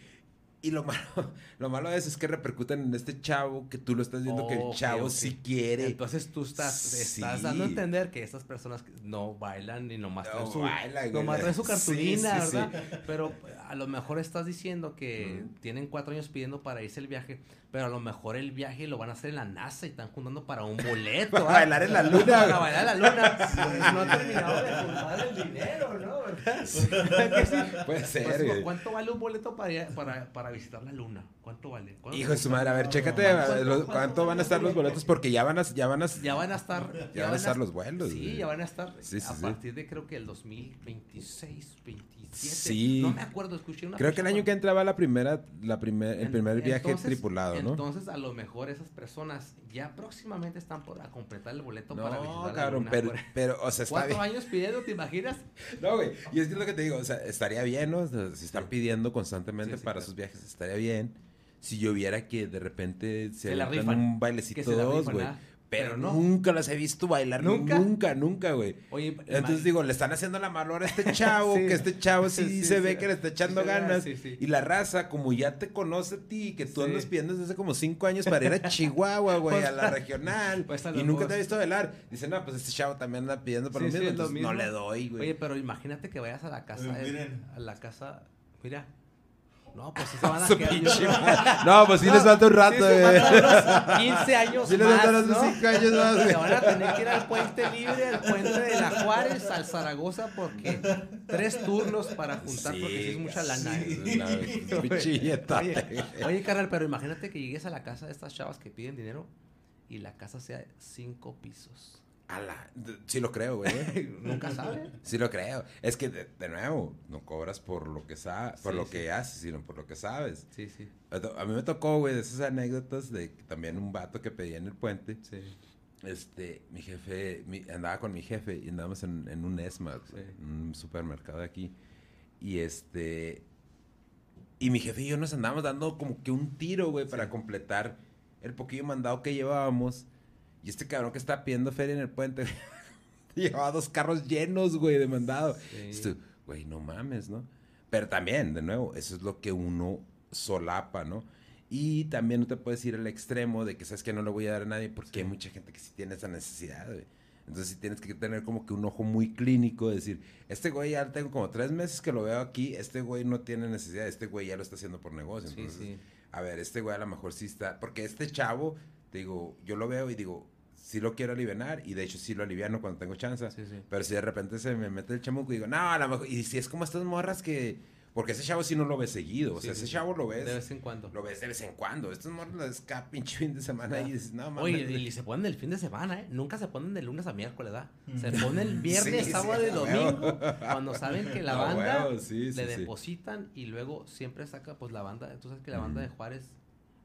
S1: Y lo malo, lo malo de eso es que repercuten en este chavo que tú lo estás viendo que el chavo
S2: ok.
S1: sí quiere.
S2: Entonces tú estás, estás dando a entender que estas personas no bailan ni nomás traen
S1: No
S2: su,
S1: bailan, güey.
S2: nomás traen su cartulina,
S1: sí, sí.
S2: ¿verdad? Pero a lo mejor estás diciendo que tienen cuatro años pidiendo para irse el viaje, pero a lo mejor el viaje lo van a hacer en la NASA y están juntando para un boleto.
S1: Para bailar en la luna,
S2: Para bailar en la luna. Pues no han terminado de juntar el dinero, ¿no? Sí.
S1: Puede ser,
S2: Pues,
S1: güey.
S2: ¿Cuánto vale un boleto para, ir- para, para visitar la luna? ¿Cuánto vale? ¿Cuánto
S1: Hijo de su madre, a ver, chécate
S3: ¿cuánto-
S1: van a estar los boletos porque ya van a, ya van a,
S2: Ya van a estar.
S1: Ya van a estar los vuelos,
S2: Sí,
S1: güey.
S2: ya van a estar.
S1: Sí,
S2: a partir de creo que el 2026, 27.
S1: Sí.
S2: No me acuerdo, escuché una
S1: Creo que el año que entraba la primera, la primer, el primer viaje tripulado, ¿no?
S2: Entonces, a lo mejor esas personas ya próximamente están por a completar el boleto para visitar
S1: No,
S2: la
S1: cabrón, pero,
S2: por-
S1: pero, o sea, está
S2: Cuatro
S1: bien.
S2: años pidiendo, ¿te imaginas?
S1: No, güey, y es que es lo que te digo, o sea, estaría bien, ¿no? Si están pidiendo constantemente
S2: Sí, sí,
S1: para
S2: claro.
S1: sus viajes, estaría bien. Si yo viera que de repente se
S2: Que la rifan.
S1: un bailecito
S2: se
S1: dos, güey. Pero,
S2: Pero no.
S1: nunca las he visto bailar.
S2: ¿Nunca?
S1: Nunca, nunca, güey.
S2: Oye,
S1: Entonces digo, le están haciendo la malora a este chavo,
S2: Sí.
S1: que este chavo sí,
S2: Sí,
S1: se
S2: sí,
S1: ve
S2: sí.
S1: que le está echando ganas.
S2: sí, sí.
S1: Y la raza, como ya te conoce a ti, que tú
S2: Sí.
S1: andas pidiendo desde hace como cinco años para ir a Chihuahua, güey,
S2: Pues,
S1: a la regional.
S2: pues, a
S1: y nunca te ha visto bailar. Dicen, no, pues este chavo también anda pidiendo para
S2: Sí,
S1: lo
S2: sí,
S1: mismo,
S2: lo
S1: entonces no le doy, güey.
S2: Oye, pero imagínate que vayas a la casa.
S3: Eh,
S2: de-
S3: miren.
S2: A la casa. Mira. No, pues sí se van a quedar.
S1: No, pues sí les falta un rato, güey.
S2: faltan unos 15 años
S1: Sí les
S2: más,
S1: faltan unos
S2: ¿no?
S1: cinco años más, güey.
S2: Se van a tener que ir al puente libre, al puente de la Juárez, al Zaragoza, porque tres turnos para juntar, porque sí es mucha lana. ¿eh? Oye, oye, carnal, pero imagínate que llegues a la casa de estas chavas que piden dinero y la casa sea cinco pisos.
S1: Ala, sí lo creo, güey.
S2: Nunca sabes.
S1: Sí lo creo. Es que, de, de nuevo, no cobras por lo que sabes, por
S2: Sí,
S1: lo
S2: sí.
S1: que haces, sino por lo que sabes.
S2: Sí, sí,
S1: A mí me tocó, güey, de esas anécdotas de también un vato que pedía en el puente.
S2: sí.
S1: Este, mi jefe, mi- andaba con mi jefe y andábamos en, en un ESMA,
S2: Sí.
S1: en un supermercado de aquí. Y este, y mi jefe y yo nos andábamos dando como que un tiro, güey, para completar el poquillo mandado que llevábamos. Y este cabrón que estaba pidiendo feria en el puente, llevaba dos carros llenos, güey, de mandado.
S2: Sí.
S1: Tú, güey, no mames, ¿no? Pero también, de nuevo, eso es lo que uno solapa, ¿no? Y también no te puedes ir al extremo de que sabes que no le voy a dar a nadie porque hay mucha gente que sí tiene esa necesidad, güey. Entonces sí tienes que tener como que un ojo muy clínico, de decir, este güey ya tengo como tres meses que lo veo aquí, este güey no tiene necesidad, este güey ya lo está haciendo por negocio.
S2: Sí,
S1: Entonces,
S2: sí.
S1: a ver, este güey a lo mejor sí está, porque este chavo, te digo, yo lo veo y digo, sí lo quiero aliviar y de hecho sí lo aliviano cuando tengo chance.
S2: Sí, sí.
S1: Pero si de repente se me mete el chamuco y digo, no, a lo mejor, y si es como estas morras que, porque ese chavo sí no lo ves seguido, o sea,
S2: sí,
S1: ese
S2: sí.
S1: chavo lo ves,
S2: De vez en cuando.
S1: lo ves de vez en cuando, estas morras las ves cada pinche fin de semana y dices, no, mames.
S2: Oye, y se ponen el fin de semana, ¿eh? Nunca se ponen de lunes a miércoles, ¿verdad? Se
S3: Mm.
S2: ponen el viernes,
S1: Sí,
S2: sábado
S1: sí,
S2: y domingo, cuando saben que la banda
S1: huevo, sí, sí,
S2: le
S1: sí.
S2: depositan y luego siempre saca, pues la banda, tú sabes que la banda de. Juárez,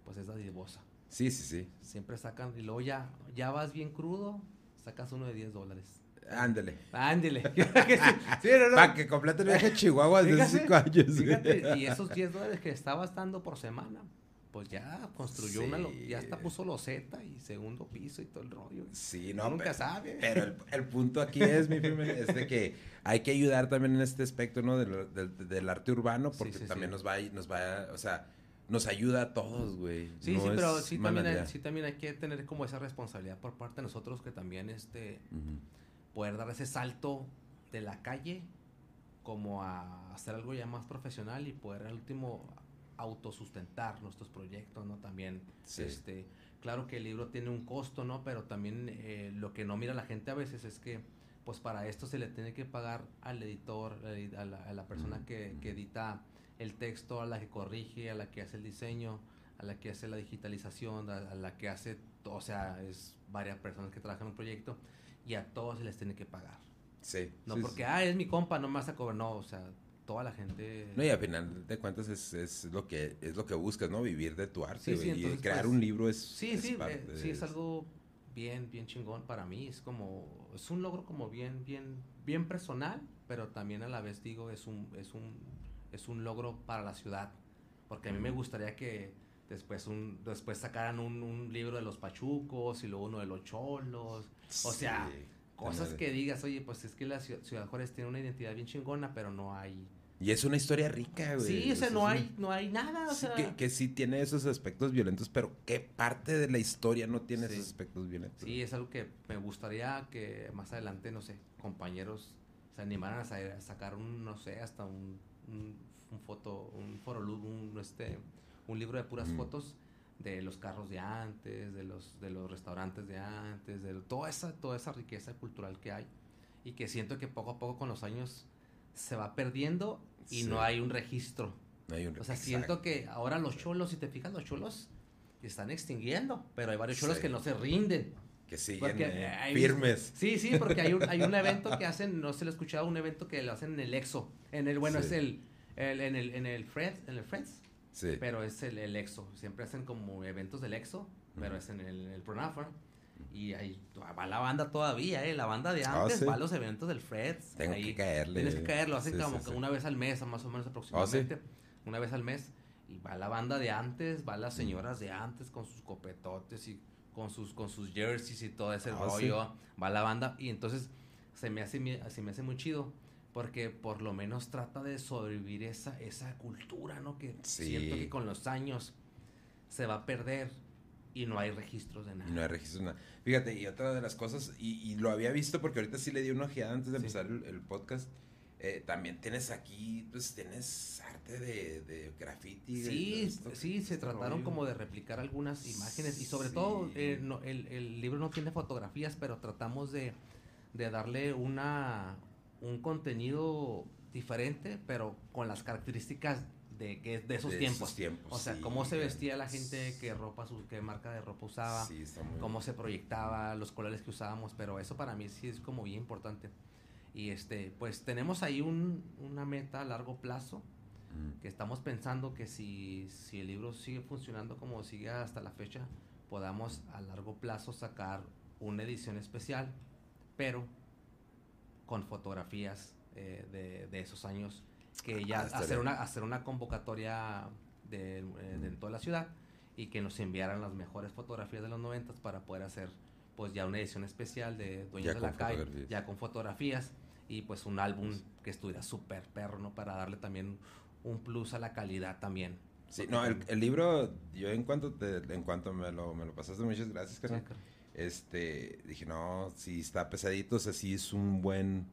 S2: pues es dadivosa.
S1: Sí, sí, sí.
S2: Siempre sacan y luego ya, ya vas bien crudo, sacas uno de 10 dólares. Ándele. sí, sí, no, no.
S1: Para que complete el viaje a Chihuahua desde hace
S2: Fíjate,
S1: cinco años. güey.
S2: Fíjate, y esos 10 dólares que estabas dando por semana, pues ya construyó una,
S1: Sí.
S2: ya hasta puso loseta y segundo piso y todo el rollo.
S1: Sí, no,
S2: nunca
S1: pero,
S2: sabe.
S1: pero el, el punto aquí es, mi primer, es de que hay que ayudar también en este aspecto, ¿no? Del, del- del arte urbano, porque
S2: sí,
S1: también nos va, nos va, o sea, nos ayuda a todos, güey.
S2: Sí,
S1: No
S2: sí, pero sí también, hay, sí también hay que tener como esa responsabilidad por parte de nosotros que también este poder dar ese salto de la calle como a hacer algo ya más profesional y poder al último autosustentar nuestros proyectos, ¿no? También,
S1: Sí.
S2: este, claro que el libro tiene un costo, ¿no? Pero también eh, lo que no mira la gente a veces es que, pues para esto se le tiene que pagar al editor, a la, a la persona que, que edita el texto, a la que corrige, a la que hace el diseño, a la que hace la digitalización, a, a la que hace, o sea, es varias personas que trabajan en un proyecto y a todos se les tiene que pagar.
S1: Sí.
S2: No
S1: sí,
S2: porque,
S1: sí.
S2: ah, es mi compa, no me vas a cobrar, no, o sea, toda la gente...
S1: No, y al final de cuentas es, es lo que es lo que buscas, ¿no? Vivir de tu arte,
S2: Sí, sí,
S1: güey, y
S2: entonces,
S1: crear
S2: pues,
S1: un libro es
S2: Sí,
S1: es
S2: sí,
S1: parte
S2: eh, sí, es algo bien, bien chingón para mí. Es como, es un logro como bien, bien, bien personal, pero también a la vez digo, es un, es un, es un logro para la ciudad. Porque a mí me gustaría que después un, después sacaran un, un libro de los pachucos y luego uno de los cholos. O sea,
S1: Sí,
S2: Cosas que digas, oye, pues es que la ciudad, Ciudad Juárez tiene una identidad bien chingona, pero no hay,
S1: Y es una historia rica, güey.
S2: Sí, o sea, no hay, no hay nada, o
S1: Sí,
S2: sea...
S1: que, que sí tiene esos aspectos violentos, pero ¿qué parte de la historia no tiene
S2: Sí.
S1: esos aspectos violentos?
S2: Sí, es algo que me gustaría que más adelante, no sé, compañeros se animaran a sacar un, no sé, hasta un, un, un foto, un forolu- un, este, un libro de puras
S1: Ujú.
S2: fotos de los carros de antes, de los, de los restaurantes de antes, de toda esa, toda esa riqueza cultural que hay y que siento que poco a poco con los años se va perdiendo y
S1: Sí.
S2: no hay un registro.
S1: No hay un-
S2: O sea, siento que ahora los cholos, si te fijas, los cholos están extinguiendo, pero hay varios cholos
S1: Sí.
S2: que no se rinden.
S1: Que siguen eh,
S2: hay-
S1: firmes.
S2: Sí, sí, porque hay un, hay un evento que hacen, no se lo he escuchado, un evento que lo hacen en el EXO. En el, bueno,
S1: Sí.
S2: es el, el- en el, en el Friends, en el Friends,
S1: Sí.
S2: pero es el, el EXO. Siempre hacen como eventos del EXO, pero es en el, el. Y ahí va la banda todavía, ¿eh? La banda de
S1: Ah,
S2: antes
S1: sí.
S2: va a los eventos del Friends.
S1: Tengo
S2: ahí
S1: que caerle.
S2: Tienes que caerlo, hacen
S1: Sí,
S2: como
S1: sí,
S2: una vez al mes, más o menos aproximadamente. Una vez al mes. Y va la banda de antes, va las señoras de antes con sus copetotes y con sus, con sus jerseys y todo ese
S1: Ah,
S2: rollo. Va la banda y entonces se me hace, se me hace muy chido. Porque por lo menos trata de sobrevivir esa, esa cultura, ¿no? Que
S1: Sí.
S2: siento que con los años se va a perder y no hay registros de nada.
S1: No hay registro de nada. Fíjate, y otra de las cosas, y, y lo había visto porque ahorita sí le di una ojeada antes de
S2: Sí.
S1: empezar el, el podcast. Eh, también tienes aquí, pues tienes arte de, de graffiti. de
S2: Sí,
S1: esto-
S2: sí, se
S1: este
S2: trataron
S1: rollo.
S2: como de replicar algunas imágenes y sobre
S1: Sí.
S2: todo eh, no, el, el libro no tiene fotografías, pero tratamos de, de darle una un contenido diferente, pero con las características de que de esos
S1: De
S2: tiempos.
S1: esos tiempos,
S2: o sea,
S1: sí,
S2: cómo se vestía la gente, qué ropa, su- qué marca de ropa usaba,
S1: Sí,
S2: cómo se proyectaba, los colores que usábamos, pero eso para mí sí es como bien importante. Y este, pues tenemos ahí un, una meta a largo plazo
S1: Mm.
S2: que estamos pensando que si, si el libro sigue funcionando como sigue hasta la fecha, podamos a largo plazo sacar una edición especial, pero con fotografías eh, de, de esos años, que ya
S1: Ah, estaría-
S2: hacer, una, hacer una convocatoria de, eh, de en toda la ciudad y que nos enviaran las mejores fotografías de los noventas para poder hacer pues ya una edición especial de Dueños
S1: Ya
S2: de la Calle, ya con fotografías y pues un álbum que estuviera súper perro, ¿no? Para darle también un plus a la calidad también.
S1: Sí, no, el, el libro, yo en cuanto te, en cuanto me lo, me lo pasaste, muchas gracias, carnal. Este, dije, no, sí está pesadito, o sea, sí es un buen,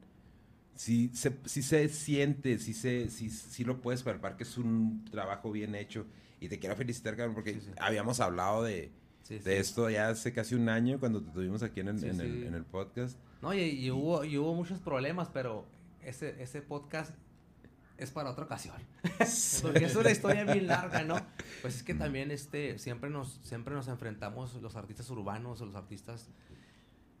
S1: sí se, sí se siente, sí, se, sí, sí lo puedes palpar que es un trabajo bien hecho. Y te quiero felicitar, cabrón, porque
S2: Sí, sí.
S1: habíamos hablado de,
S2: Sí,
S1: de
S2: sí.
S1: esto ya hace casi un año cuando te tuvimos aquí en el,
S2: Sí,
S1: en el,
S2: sí.
S1: en el podcast.
S2: No, y, y hubo, y hubo muchos problemas, pero ese, ese podcast es para otra ocasión. Porque es una historia bien larga, ¿no? Pues es que también este, siempre, nos, siempre nos enfrentamos los artistas urbanos o los artistas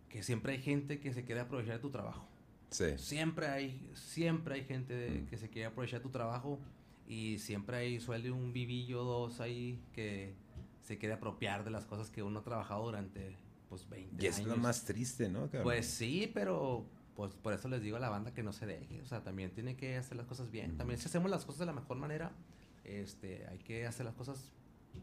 S2: que siempre hay gente que se quiere aprovechar de tu trabajo.
S1: Sí.
S2: Siempre hay, siempre hay gente de-
S1: Mm.
S2: que se quiere aprovechar de tu trabajo y siempre hay, suele un vivillo o dos ahí que se quiere apropiar de las cosas que uno ha trabajado durante pues 20
S1: Y es
S2: años.
S1: lo más triste, ¿no, cabrón?
S2: Pues sí, pero pues por eso les digo a la banda que no se deje, o sea, también tiene que hacer las cosas bien.
S1: Ujú.
S2: También si hacemos las cosas de la mejor manera, este, hay que hacer las cosas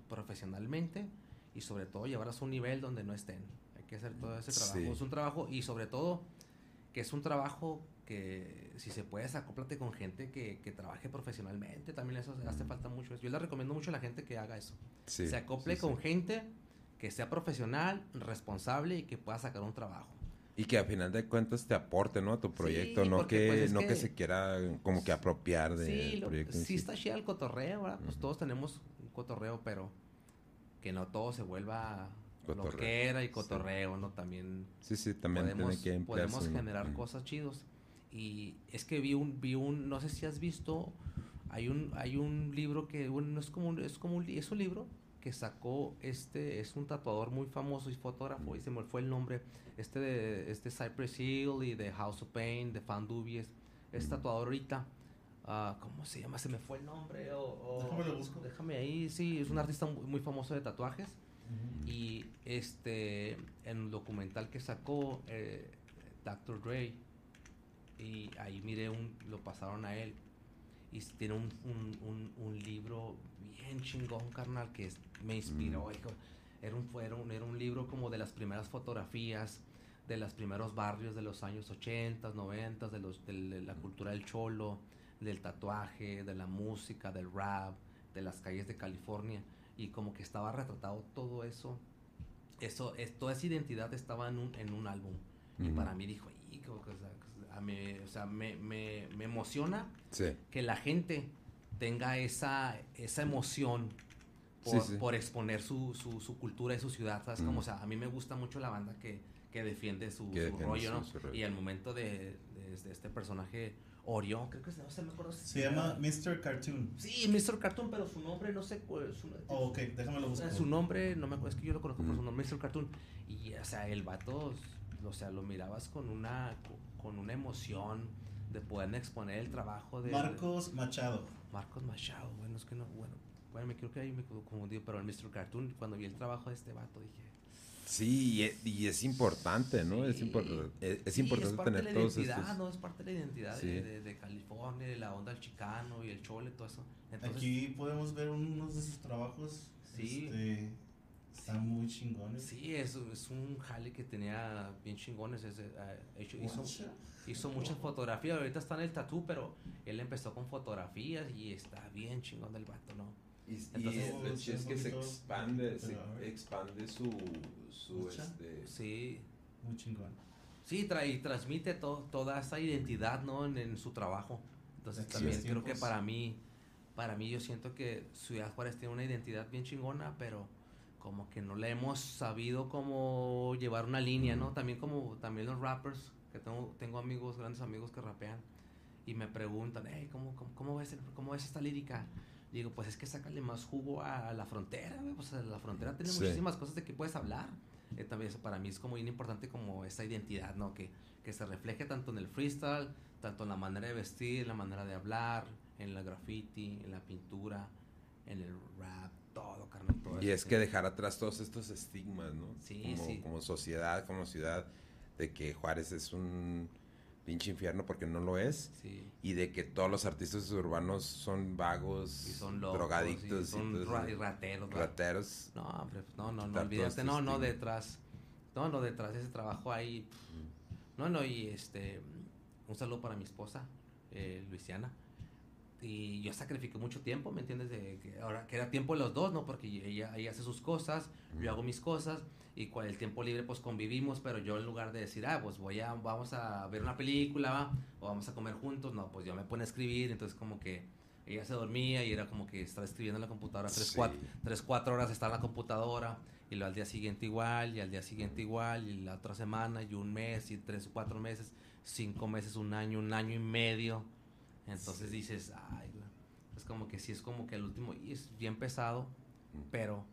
S2: profesionalmente y sobre todo llevarlas a un nivel donde no estén. Hay que hacer todo ese trabajo.
S1: Sí.
S2: Es un trabajo y sobre todo que es un trabajo que si se puede, acóplate con gente que, que trabaje profesionalmente. También eso hace falta mucho. Yo le recomiendo mucho a la gente que haga eso.
S1: Sí,
S2: se acople
S1: sí,
S2: con gente que sea profesional, responsable y que pueda sacar un trabajo.
S1: Y que a final de cuentas te aporte, ¿no? A tu proyecto,
S2: Sí,
S1: no,
S2: porque,
S1: que,
S2: pues, es
S1: no que...
S2: que-
S1: se quiera como que apropiar de
S2: Sí, lo-
S1: proyecto. en
S2: sí está chido el cotorreo, ¿verdad? Pues
S1: Ujú.
S2: todos tenemos un cotorreo, pero que no todo se vuelva
S1: Cotorreo.
S2: loquera y
S1: Sí.
S2: cotorreo, ¿no? También
S1: Sí, sí, también
S2: podemos,
S1: tiene que
S2: podemos generar
S1: Ujú.
S2: cosas chidos. Y es que vi un, vi un, no sé si has visto, hay un, hay un libro que, bueno, no es como un, es como un, es un libro que sacó este, es un tatuador muy famoso y fotógrafo, y se me fue el nombre, este de, este Cypress Hill y de House of Pain, de Fan Dubies, es tatuador ahorita, ah, ¿cómo se llama? Se me fue el nombre, o, o-
S3: Déjame lo busco.
S2: Déjame ahí, sí, es un artista muy, muy famoso de tatuajes, y este, en un documental que sacó eh, Dr. Dre, y ahí miré un, lo pasaron a él, y tiene un, un, un, un libro bien chingón, carnal, que me inspiró.
S1: Mm.
S2: hijo. Era, un, era, un, era un libro como de las primeras fotografías, de los primeros barrios de los años 80, 90, de, los, de la cultura del cholo, del tatuaje, de la música, del rap, de las calles de California. Y como que estaba retratado todo eso. Eso, es, toda esa identidad estaba en un, en un álbum. Y
S1: Ujú.
S2: para mí dijo, "Y, como que, o sea, a mí- o sea, me, me, me emociona
S1: Sí.
S2: que la gente tenga esa, esa emoción
S1: Sí,
S2: por,
S1: sí.
S2: por exponer su, su, su cultura y su ciudad, ¿sabes?
S1: Mm.
S2: Como, o sea, a mí me gusta mucho la banda que, que defiende su,
S1: Que
S2: su
S1: defiende
S2: rollo,
S1: su-
S2: ¿no?
S1: su rollo.
S2: Y al momento de, de este, este personaje, Orión, creo que se, no sé, me acuerdo si
S3: Se llama Mr. Cartoon.
S2: Sí, Mr. Cartoon, pero su nombre no sé cuál es. Su,
S3: Oh, ok, déjame lo busco.
S2: su nombre, no me acuerdo, es que yo lo conozco por
S1: Mm.
S2: su nombre, Mr. Cartoon. Y, o sea, el vato, o sea, lo mirabas con una, con una emoción de poder exponer el trabajo de...
S3: Marcos Machado.
S2: Marcos Machado, bueno, es que no, bueno, bueno, me creo que ahí me confundí, pero el Mr. Cartoon, cuando vi el trabajo de este vato, dije...
S1: Sí, y es, y es importante, ¿no? Es,
S2: Sí.
S1: impor- es, es
S2: Sí,
S1: importante
S2: parte
S1: tener
S2: de la
S1: todos
S2: identidad,
S1: estos.
S2: ¿no? Es parte de la identidad
S1: Sí.
S2: de, de, de California, de la onda del chicano y el chole, todo eso. Entonces,
S3: Aquí podemos ver unos de sus trabajos.
S2: Sí.
S3: Este, están muy chingones.
S2: sí, es, es un jale que tenía bien chingones. ese, ah, hecho, hizo, hizo muchas fotografías, ahorita está en el tatú, pero él empezó con fotografías y está bien chingón del vato, ¿no?
S1: Y,
S2: Entonces-
S1: lo chido es que se expande, se expande su, su este,
S2: Sí,
S3: Muy chingón.
S2: sí, trae, y transmite to- toda esa identidad, ¿no? En, en su trabajo. Entonces también creo que para mí, para mí yo siento que Ciudad Juárez tiene una identidad bien chingona, pero como que no le hemos sabido cómo llevar una línea, ¿no? También como también los rappers, que tengo, tengo amigos, grandes amigos que rapean y me preguntan, hey, ¿cómo, cómo, cómo ves, cómo ves esta lírica? Digo, pues es que sácale más jugo a la frontera, güey. Pues la frontera tiene
S1: Sí.
S2: muchísimas cosas de que puedes hablar. Eh, también para mí es como bien importante como esa identidad, ¿no? Que, que se refleje tanto en el freestyle, tanto en la manera de vestir, en la manera de hablar, en la graffiti, en la pintura, en el rap, todo, carnal, todo
S1: Y
S2: eso,
S1: es que dejar atrás todos estos estigmas, ¿no?
S2: Sí,
S1: como,
S2: sí.
S1: como sociedad, como ciudad, de que Juárez es un pinche infierno porque no lo es.
S2: Sí.
S1: Y de que todos los artistas urbanos son vagos,
S2: Y son locos,
S1: drogadictos,
S2: y son
S1: y
S2: ra- rateros, ¿no?
S1: rateros.
S2: No, hombre, pues, no, no, no, olvídate,
S1: todos
S2: no, no, detrás, no, no, detrás de ese trabajo ahí, pff, no, no, y este, un saludo para mi esposa, eh, Luisiana, y yo sacrifiqué mucho tiempo, ¿me entiendes? De que ahora que era tiempo de los dos, ¿no? Porque ella, ella hace sus cosas, yo hago mis cosas, y con el tiempo libre pues convivimos, pero yo en lugar de decir, ah, pues voy a, vamos a ver una película, ¿va? o vamos a comer juntos, no, pues yo me pone a escribir, entonces como que ella se dormía y era como que estaba escribiendo en la computadora tres,
S1: Sí.
S2: cuatro, tres, cuatro horas está en la computadora y al día siguiente igual y al día siguiente igual y la otra semana y un mes y tres cuatro meses, cinco meses, un año, un año y medio. Entonces dices, ay, es como que sí, es como que el último, y es bien pesado, pero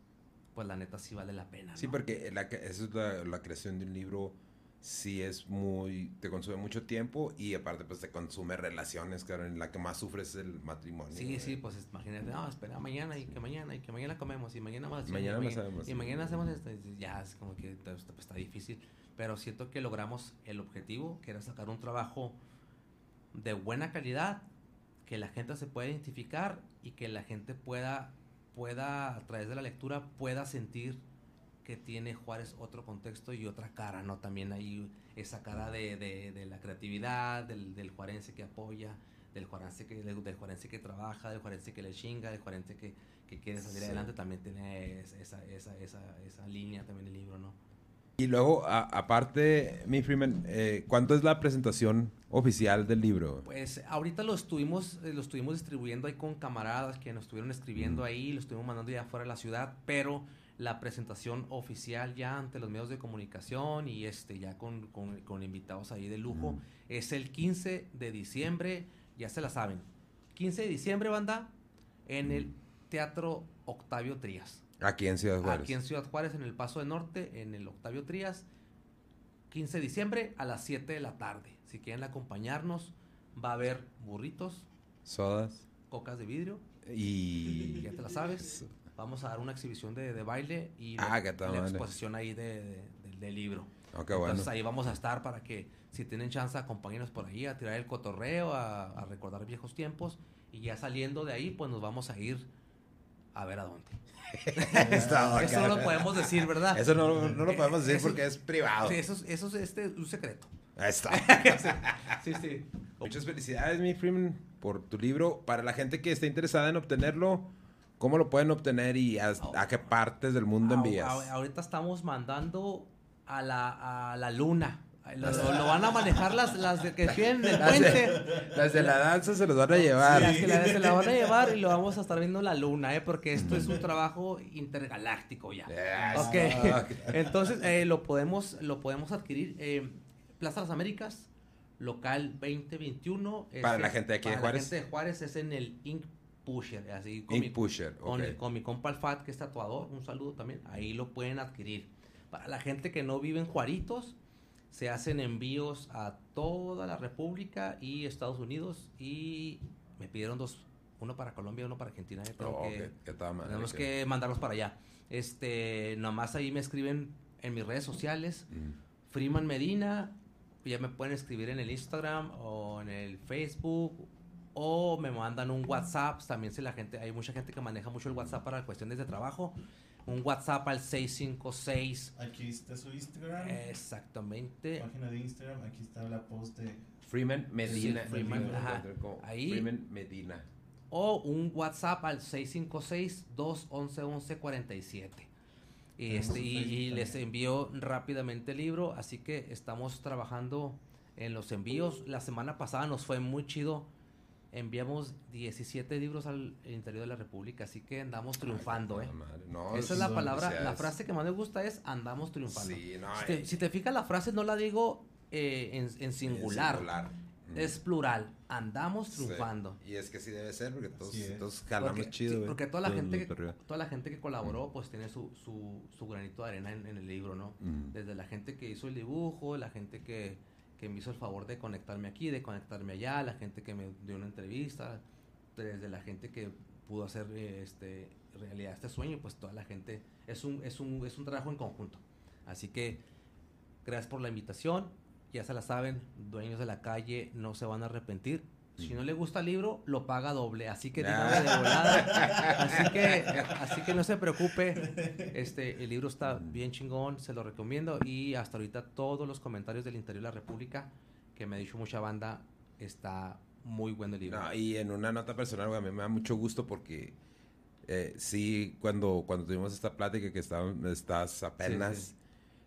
S2: pues la neta sí vale la pena.
S1: Sí,
S2: ¿no?
S1: porque la, eso es la, la creación de un libro, sí es muy, te consume mucho tiempo y aparte pues te consume relaciones, claro, en la que más sufres es el matrimonio.
S2: Sí,
S1: güey.
S2: sí, pues imagínate, no, espera mañana y que mañana y que mañana comemos y mañana más.
S1: Mañana
S2: y
S1: más sabemos,
S2: Y
S1: sí.
S2: mañana hacemos esto. y ya, es como que pues, está difícil. Pero siento que logramos el objetivo, que era sacar un trabajo de buena calidad, que la gente se pueda identificar y que la gente pueda, pueda, a través de la lectura, pueda sentir que tiene Juárez otro contexto y otra cara, ¿no? También hay esa cara de, de, de la creatividad, del, del juarense que apoya, del juarense que, del, del juarense que trabaja, del juarense que le chinga, del juarense que, que quiere salir
S1: Sí.
S2: adelante, también tiene es- esa, esa, esa, esa línea también el libro, ¿no?
S1: Y luego, a- aparte, mi Freeman, eh, ¿cuánto es la presentación oficial del libro?
S2: Pues ahorita lo estuvimos, eh, lo estuvimos distribuyendo ahí con camaradas que nos estuvieron escribiendo
S1: Mm.
S2: ahí, lo estuvimos mandando ya fuera de la ciudad, pero la presentación oficial ya ante los medios de comunicación y este ya con, con- con invitados ahí de lujo
S1: Mm.
S2: es el 15 de diciembre, ya se la saben. 15 de diciembre, banda, en el Teatro Octavio Trías.
S1: Aquí en Ciudad Juárez.
S2: Aquí en Ciudad Juárez, en el Paso de Norte, en el Octavio Trías, 15 de diciembre a las 7 de la tarde. Si quieren acompañarnos, va a haber burritos,
S1: Sodas.
S2: cocas de vidrio,
S1: Y...
S2: ya te la sabes. Vamos a dar una exhibición de, de baile y
S1: Ah,
S2: la, la exposición ahí de, de- del- del libro.
S1: Qué bueno.
S2: Entonces ahí vamos a estar para que si tienen chance acompáñenos por ahí a tirar el cotorreo, a, a recordar viejos tiempos y ya saliendo de ahí pues nos vamos a ir a ver a dónde.
S1: Está
S2: Eso no lo podemos decir, ¿verdad?
S1: Eso no, no lo podemos decir
S2: Eso-
S1: porque es privado.
S2: Sí, eso, es- eso es este, un secreto.
S1: Ahí está.
S2: sí, sí.
S1: Muchas felicidades, mi Freeman, por tu libro. Para la gente que esté interesada en obtenerlo, ¿cómo lo pueden obtener y a, a qué partes del mundo envías?
S2: ah, ahorita estamos mandando a la, a la luna. Lo, van a manejar las, las de que tienen el
S1: Las
S2: puente.
S1: de, las de la danza se los van a llevar.
S2: Las que la, se la van a llevar y lo vamos a estar viendo en la luna, ¿eh? Porque esto es un trabajo intergaláctico ya.
S1: Yes.
S2: Ok.
S1: Ok.
S2: Entonces, eh, lo, podemos, lo podemos adquirir. eh, Plaza Las Américas, local 2021. es
S1: Para la
S2: en-
S1: gente de aquí de
S2: para
S1: Juárez.
S2: La gente de Juárez es en el Ink Pusher. Así, con
S1: Ink
S2: mi-
S1: Pusher,
S2: con,
S1: ok.
S2: con mi compa Alfat, que es tatuador, un saludo también. Ahí lo pueden adquirir. Para la gente que no vive en Juaritos, se hacen envíos a toda la República y Estados Unidos. Y me pidieron dos, uno para Colombia y uno para Argentina. eh, tengo
S1: Oh,
S2: que- tenemos que mandarlos para allá. Este, nomás ahí me escriben en mis redes sociales.
S1: Mm.
S2: Freeman Medina, ya me pueden escribir en el Instagram o en el Facebook o me mandan un WhatsApp. También si la gente, hay mucha gente que maneja mucho el WhatsApp para cuestiones de trabajo. Un WhatsApp al 656.
S3: Aquí está su Instagram.
S2: Exactamente.
S3: Página de Instagram. Aquí está la post de.
S1: Freeman Medina.
S2: Sí, Freeman,
S1: Freeman,
S2: ajá.
S1: como
S2: Ahí.
S1: Freeman Medina.
S2: O un WhatsApp al 656-211-1147. Y, este, y, y les envío rápidamente el libro, así que estamos trabajando en los envíos. La semana pasada nos fue muy chido. Enviamos 17 libros al interior de la República, así que andamos triunfando, ¿eh?
S1: No,
S2: Esa es la
S3: sí,
S2: palabra, la frase que más me gusta es andamos triunfando.
S1: Sí, no,
S2: si, te,
S1: eh,
S2: si te fijas, la frase no la digo eh, en, en singular,
S1: singular. Mm.
S2: es plural. Andamos
S1: Sí.
S2: triunfando.
S1: Y es que sí debe ser, porque todos,
S3: es.
S1: todos jalamos
S2: Porque,
S1: chido,
S2: sí, porque toda la gente que, toda la gente que colaboró pues tiene su, su, su granito de arena en, en el libro, ¿no?
S1: Mm.
S2: Desde la gente que hizo el dibujo, la gente que, que me hizo el favor de conectarme aquí, de conectarme allá, la gente que me dio una entrevista, desde la gente que pudo hacer eh, este realidad este sueño, pues toda la gente es un es un es un trabajo en conjunto. Así que gracias por la invitación. Ya se la saben, dueños de la calle no se van a arrepentir. Si no le gusta el libro, lo paga doble. Así que dígame de volada. Así que, así que no se preocupe. Este, el libro está bien chingón, se lo recomiendo. Y hasta ahorita todos los comentarios del interior de la República, que me ha dicho mucha banda, está muy bueno el libro.
S1: No, y en una nota personal, a mí me da mucho gusto porque eh, sí, cuando, cuando tuvimos esta plática que estaban, estás apenas
S2: sí.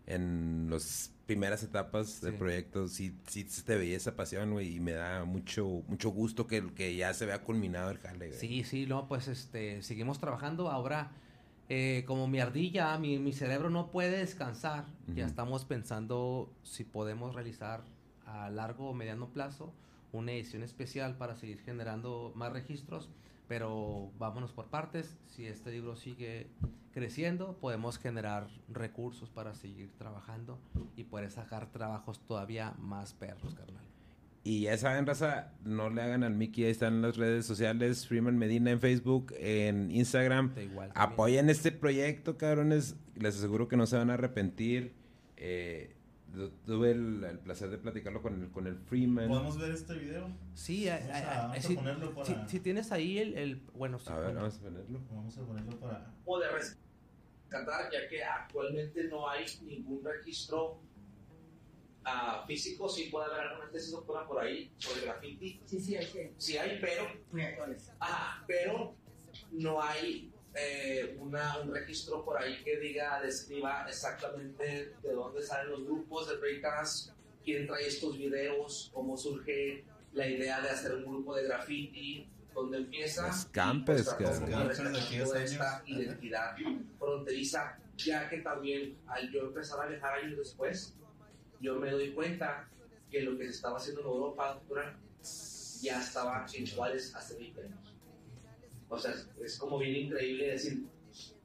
S1: en las primeras etapas del proyecto, sí, sí te veía esa pasión, güey, y me da mucho, mucho gusto que, que ya se vea culminado el jale, güey.
S2: Sí, sí, no, pues este, seguimos trabajando. Ahora, eh, como mi ardilla, mi, mi cerebro no puede descansar, ya estamos pensando si podemos realizar a largo o mediano plazo una edición especial para seguir generando más registros, pero vámonos por partes. Si este libro sigue creciendo, podemos generar recursos para seguir trabajando y poder sacar trabajos todavía más perros, carnal.
S1: Y ya saben, raza, no le hagan al Mickey, ahí están las redes sociales, Freeman Medina en Facebook, en Instagram.
S2: Igual.
S1: Apoyen este proyecto, cabrones. Les aseguro que no se van a arrepentir. Eh, tuve el, el placer de platicarlo con el, con el Freeman.
S3: ¿Podemos ver este video?
S2: Sí,
S3: Vamos
S2: a-
S3: a-
S2: a-
S3: vamos a
S2: si,
S3: ponerlo para-
S2: si- si tienes ahí el, el- bueno, sí,
S1: A ver,
S2: bueno,
S1: vamos a ponerlo.
S3: Vamos a ponerlo para.
S4: o de rescatar, ya que actualmente no hay ningún registro ah, físico, sí puede haber alguna tesis doctora por ahí sobre graffiti,
S5: Sí, sí, hay que
S4: sí hay, pero,
S5: muy actuales.
S4: ajá, pero no hay eh, una, un registro por ahí que diga, describa exactamente de dónde salen los grupos de breakdance, quién trae estos videos, cómo surge la idea de hacer un grupo de graffiti, dónde empieza.
S1: Los campes,
S4: como de esta identidad fronteriza, ya que también al yo empezar a viajar años después, yo me doy cuenta que lo que se estaba haciendo en Europa ya estaba en Juárez hace 20 años. O sea, es como bien increíble decir,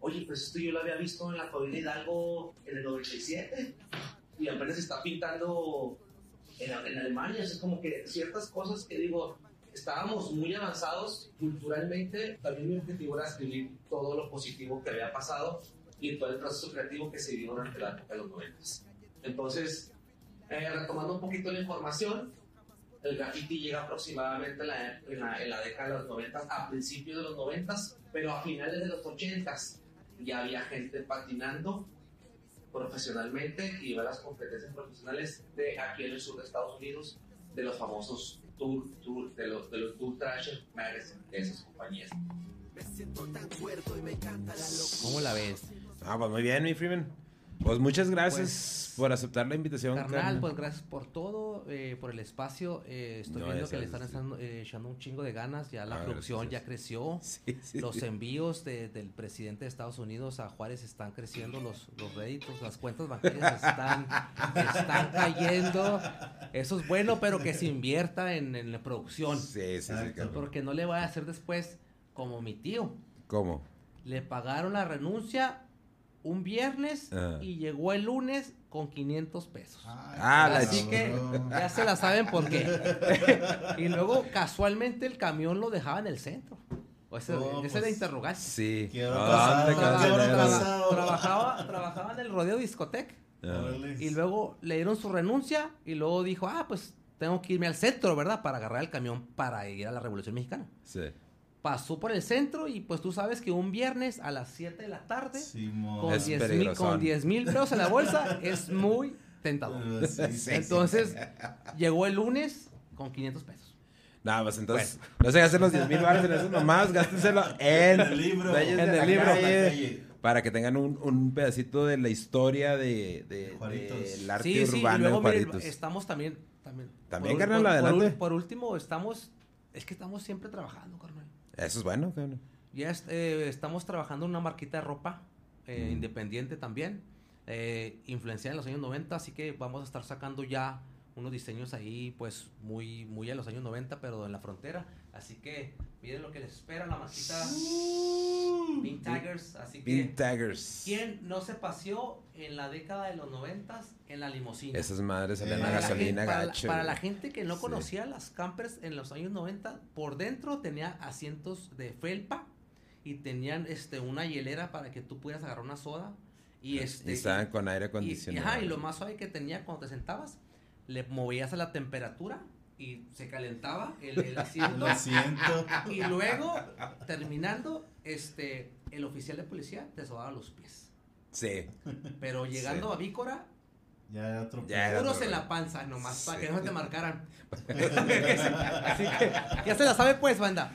S4: oye, pues esto yo lo había visto en la Paulina Hidalgo en el 97 y apenas está pintando en, en Alemania. O sea, es como que ciertas cosas que digo, estábamos muy avanzados culturalmente. También mi objetivo era escribir todo lo positivo que había pasado y todo el proceso creativo que se vivió durante la época de los 90. Entonces, eh, retomando un poquito la información, el graffiti llega aproximadamente en la, en la- en la década de los 90, a principios de los 90, pero a finales de los 80 ya había gente patinando profesionalmente y ver las competencias profesionales de aquí en el sur de Estados Unidos de los famosos tour, tour de los de los tour Thrasher magazine de esas compañías.
S2: ¿Cómo la ves?
S1: Ah, pues muy bien, mi Freeman. Pues muchas gracias por aceptar la invitación.
S2: Carnal,
S1: carnal.
S2: pues gracias por todo, eh, por el espacio. eh, estoy
S1: No,
S2: viendo que le están echando, eh, echando un chingo de ganas. Ya la
S1: Ah,
S2: producción
S1: gracias.
S2: ya creció.
S1: Sí, sí,
S2: Los
S1: sí.
S2: envíos de- del presidente de Estados Unidos a Juárez están creciendo, los, los réditos, las cuentas bancarias están, están cayendo. Eso es bueno, pero que se invierta en, en la producción.
S1: Sí, sí, sí.
S2: Porque no le voy a hacer después como mi tío.
S1: ¿Cómo?
S2: Le pagaron la renuncia un viernes
S1: Ah.
S2: y llegó el lunes con 500 pesos.
S1: Ah, la
S2: Así que ya se la saben por qué. y luego casualmente el camión lo dejaba en el centro. O ese,
S3: Oh,
S2: ese de
S3: pues,
S2: interrogación.
S1: Sí.
S3: ¿Qué habrá
S1: Ah.
S2: Trabajaba, trabajaba en el rodeo discoteca.
S1: Ah.
S2: Y luego le dieron su renuncia y luego dijo, ah, pues tengo que irme al centro, ¿verdad? Para agarrar el camión para ir a la Revolución Mexicana.
S1: Sí.
S2: Pasó por el centro y pues tú sabes que un viernes a las 7 de la tarde
S3: Simón.
S2: con
S1: Es
S2: 10 mil
S1: peligrosón.
S2: con 10 mil pesos en la bolsa es muy tentador.
S3: Sí, sí,
S2: Entonces, llegó el lunes con 500 pesos.
S1: Nada, pues entonces, no se gasten los 10 mil baros en eso nomás, gástenselo en,
S3: En el libro.
S1: De
S2: En el libro.
S1: Calle. Para que tengan un, un pedacito de la historia de, de-
S3: De
S1: del arte
S2: Sí, sí, y
S1: urbano
S2: luego miren,
S1: Juaritos.
S2: estamos también... También,
S1: También,
S2: por-
S1: carnal,
S2: por- por
S1: adelante.
S2: ul- por último, estamos... Es que estamos siempre trabajando, carnal.
S1: Eso es bueno, cabrón.
S2: Ya eh, estamos trabajando en una marquita de ropa eh,
S1: Mm.
S2: independiente también, eh, influenciada en los años 90, así que vamos a estar sacando ya unos diseños ahí, pues muy, muy a los años 90, pero en la frontera. Así que miren lo que les espera la marquita Pink Tigers. Así que,
S1: Taggers.
S2: ¿quién no se paseó en la década de los 90 en la limusina?
S1: Esas madres salían
S3: Eh,
S1: a gasolina
S2: para, la-
S1: gacho.
S2: para la gente que no
S1: Sí.
S2: conocía las campers en los años 90, por dentro tenía asientos de felpa y tenían este una hielera para que tú pudieras agarrar una soda y este
S1: Y estaban con aire
S2: y-
S1: acondicionado.
S2: ajá, y lo más suave que tenía cuando te sentabas, le movías a la temperatura y se calentaba el, el asiento.
S3: Lo siento.
S2: y luego, terminando, este el oficial de policía te sobaba los pies.
S1: Sí.
S2: Pero llegando
S1: Sí.
S2: a Vícora,
S3: Ya era otro
S1: Ya era
S2: puros
S1: otro
S2: en la panza, nomás, para que no te marcaran. Así que ya se la sabe pues, banda.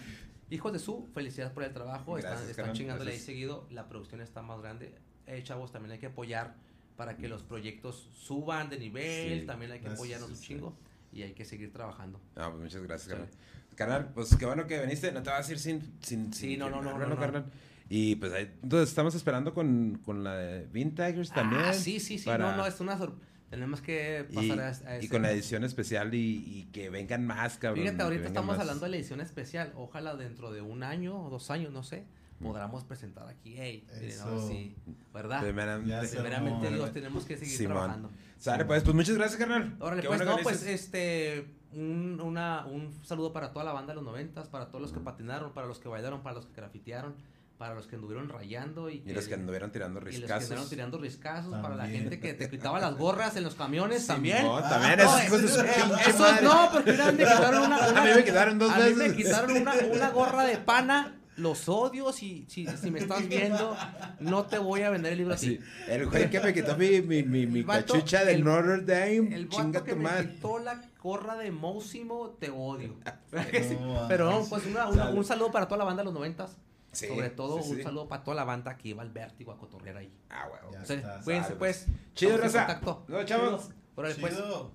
S2: Hijos de su, felicidades por el trabajo, están,
S1: Gracias,
S2: están chingándole ahí seguido, la producción está más grande. Eh, chavos, también hay que apoyar para que los proyectos suban de nivel,
S1: Sí,
S2: también hay que apoyarnos un
S3: sí.
S2: chingo y hay que seguir trabajando.
S1: Ah, pues muchas gracias, carnal. Carnal, pues qué bueno que viniste. No te vas a ir sin. sin
S2: Sí,
S1: sin
S2: no, no, no, no,
S1: carnal. Y pues ahí, entonces estamos esperando con, con la de Bean Tigers también.
S2: Ah, sí, sí, sí,
S1: para-
S2: no, no, es una sorpresa. Tenemos que
S1: y,
S2: pasar a, a
S1: y
S2: ese-
S1: con la edición especial y, y que vengan más, cabrón.
S2: Fíjate, ahorita estamos
S1: más.
S2: hablando de la edición especial. Ojalá dentro de un año o dos años, no sé, podamos presentar aquí. Hey, miren, sí, ¿verdad?
S1: Primeramente.
S2: Primeramente. Dios, tenemos que seguir
S1: Simón.
S2: trabajando.
S1: Sale, pues, pues muchas gracias, carnal.
S2: Órale,
S1: Qué
S2: pues,
S1: bueno
S2: no,
S1: que
S2: pues, este, un, una, un saludo para toda la banda de los noventas, para todos los que patinaron, para los que bailaron, para los que grafitearon, para los que anduvieron rayando y,
S1: Y los que anduvieron tirando
S2: y los que
S1: riscazos.
S2: anduvieron tirando riscazos, para la
S3: También.
S2: gente que te quitaba las gorras en los camiones también.
S1: Simón, también,
S2: No,
S1: esos su
S2: eh,
S1: pinche
S2: esos
S1: madre.
S2: no, porque mira, me quitaron una, una-
S1: A mí me quitaron dos
S2: a mí
S1: veces.
S2: me quitaron una, una gorra de pana. Los odio, si, si, si me estás viendo, no te voy a vender el libro así.
S1: Sí, el güey que me quitó mi, mi, mi, mi
S2: vato-
S1: cachucha de
S2: el-
S1: Notre Dame.
S2: El
S1: Chinga
S2: que
S1: tu
S2: me
S1: madre.
S2: quitó la gorra de Mósimo, te odio.
S3: No,
S2: Pero no, pues una- una- un saludo para toda la banda de los noventas.
S1: Sí,
S2: Sobre todo
S1: sí,
S2: un
S1: sí.
S2: saludo para toda la banda que iba al vértigo a cotorrear ahí.
S1: Ah.
S3: Ya
S2: O sea, cuídense pues.
S1: Chido, raza.
S2: contacto.
S1: No, chavos.
S2: Órale, pues.
S3: Chido.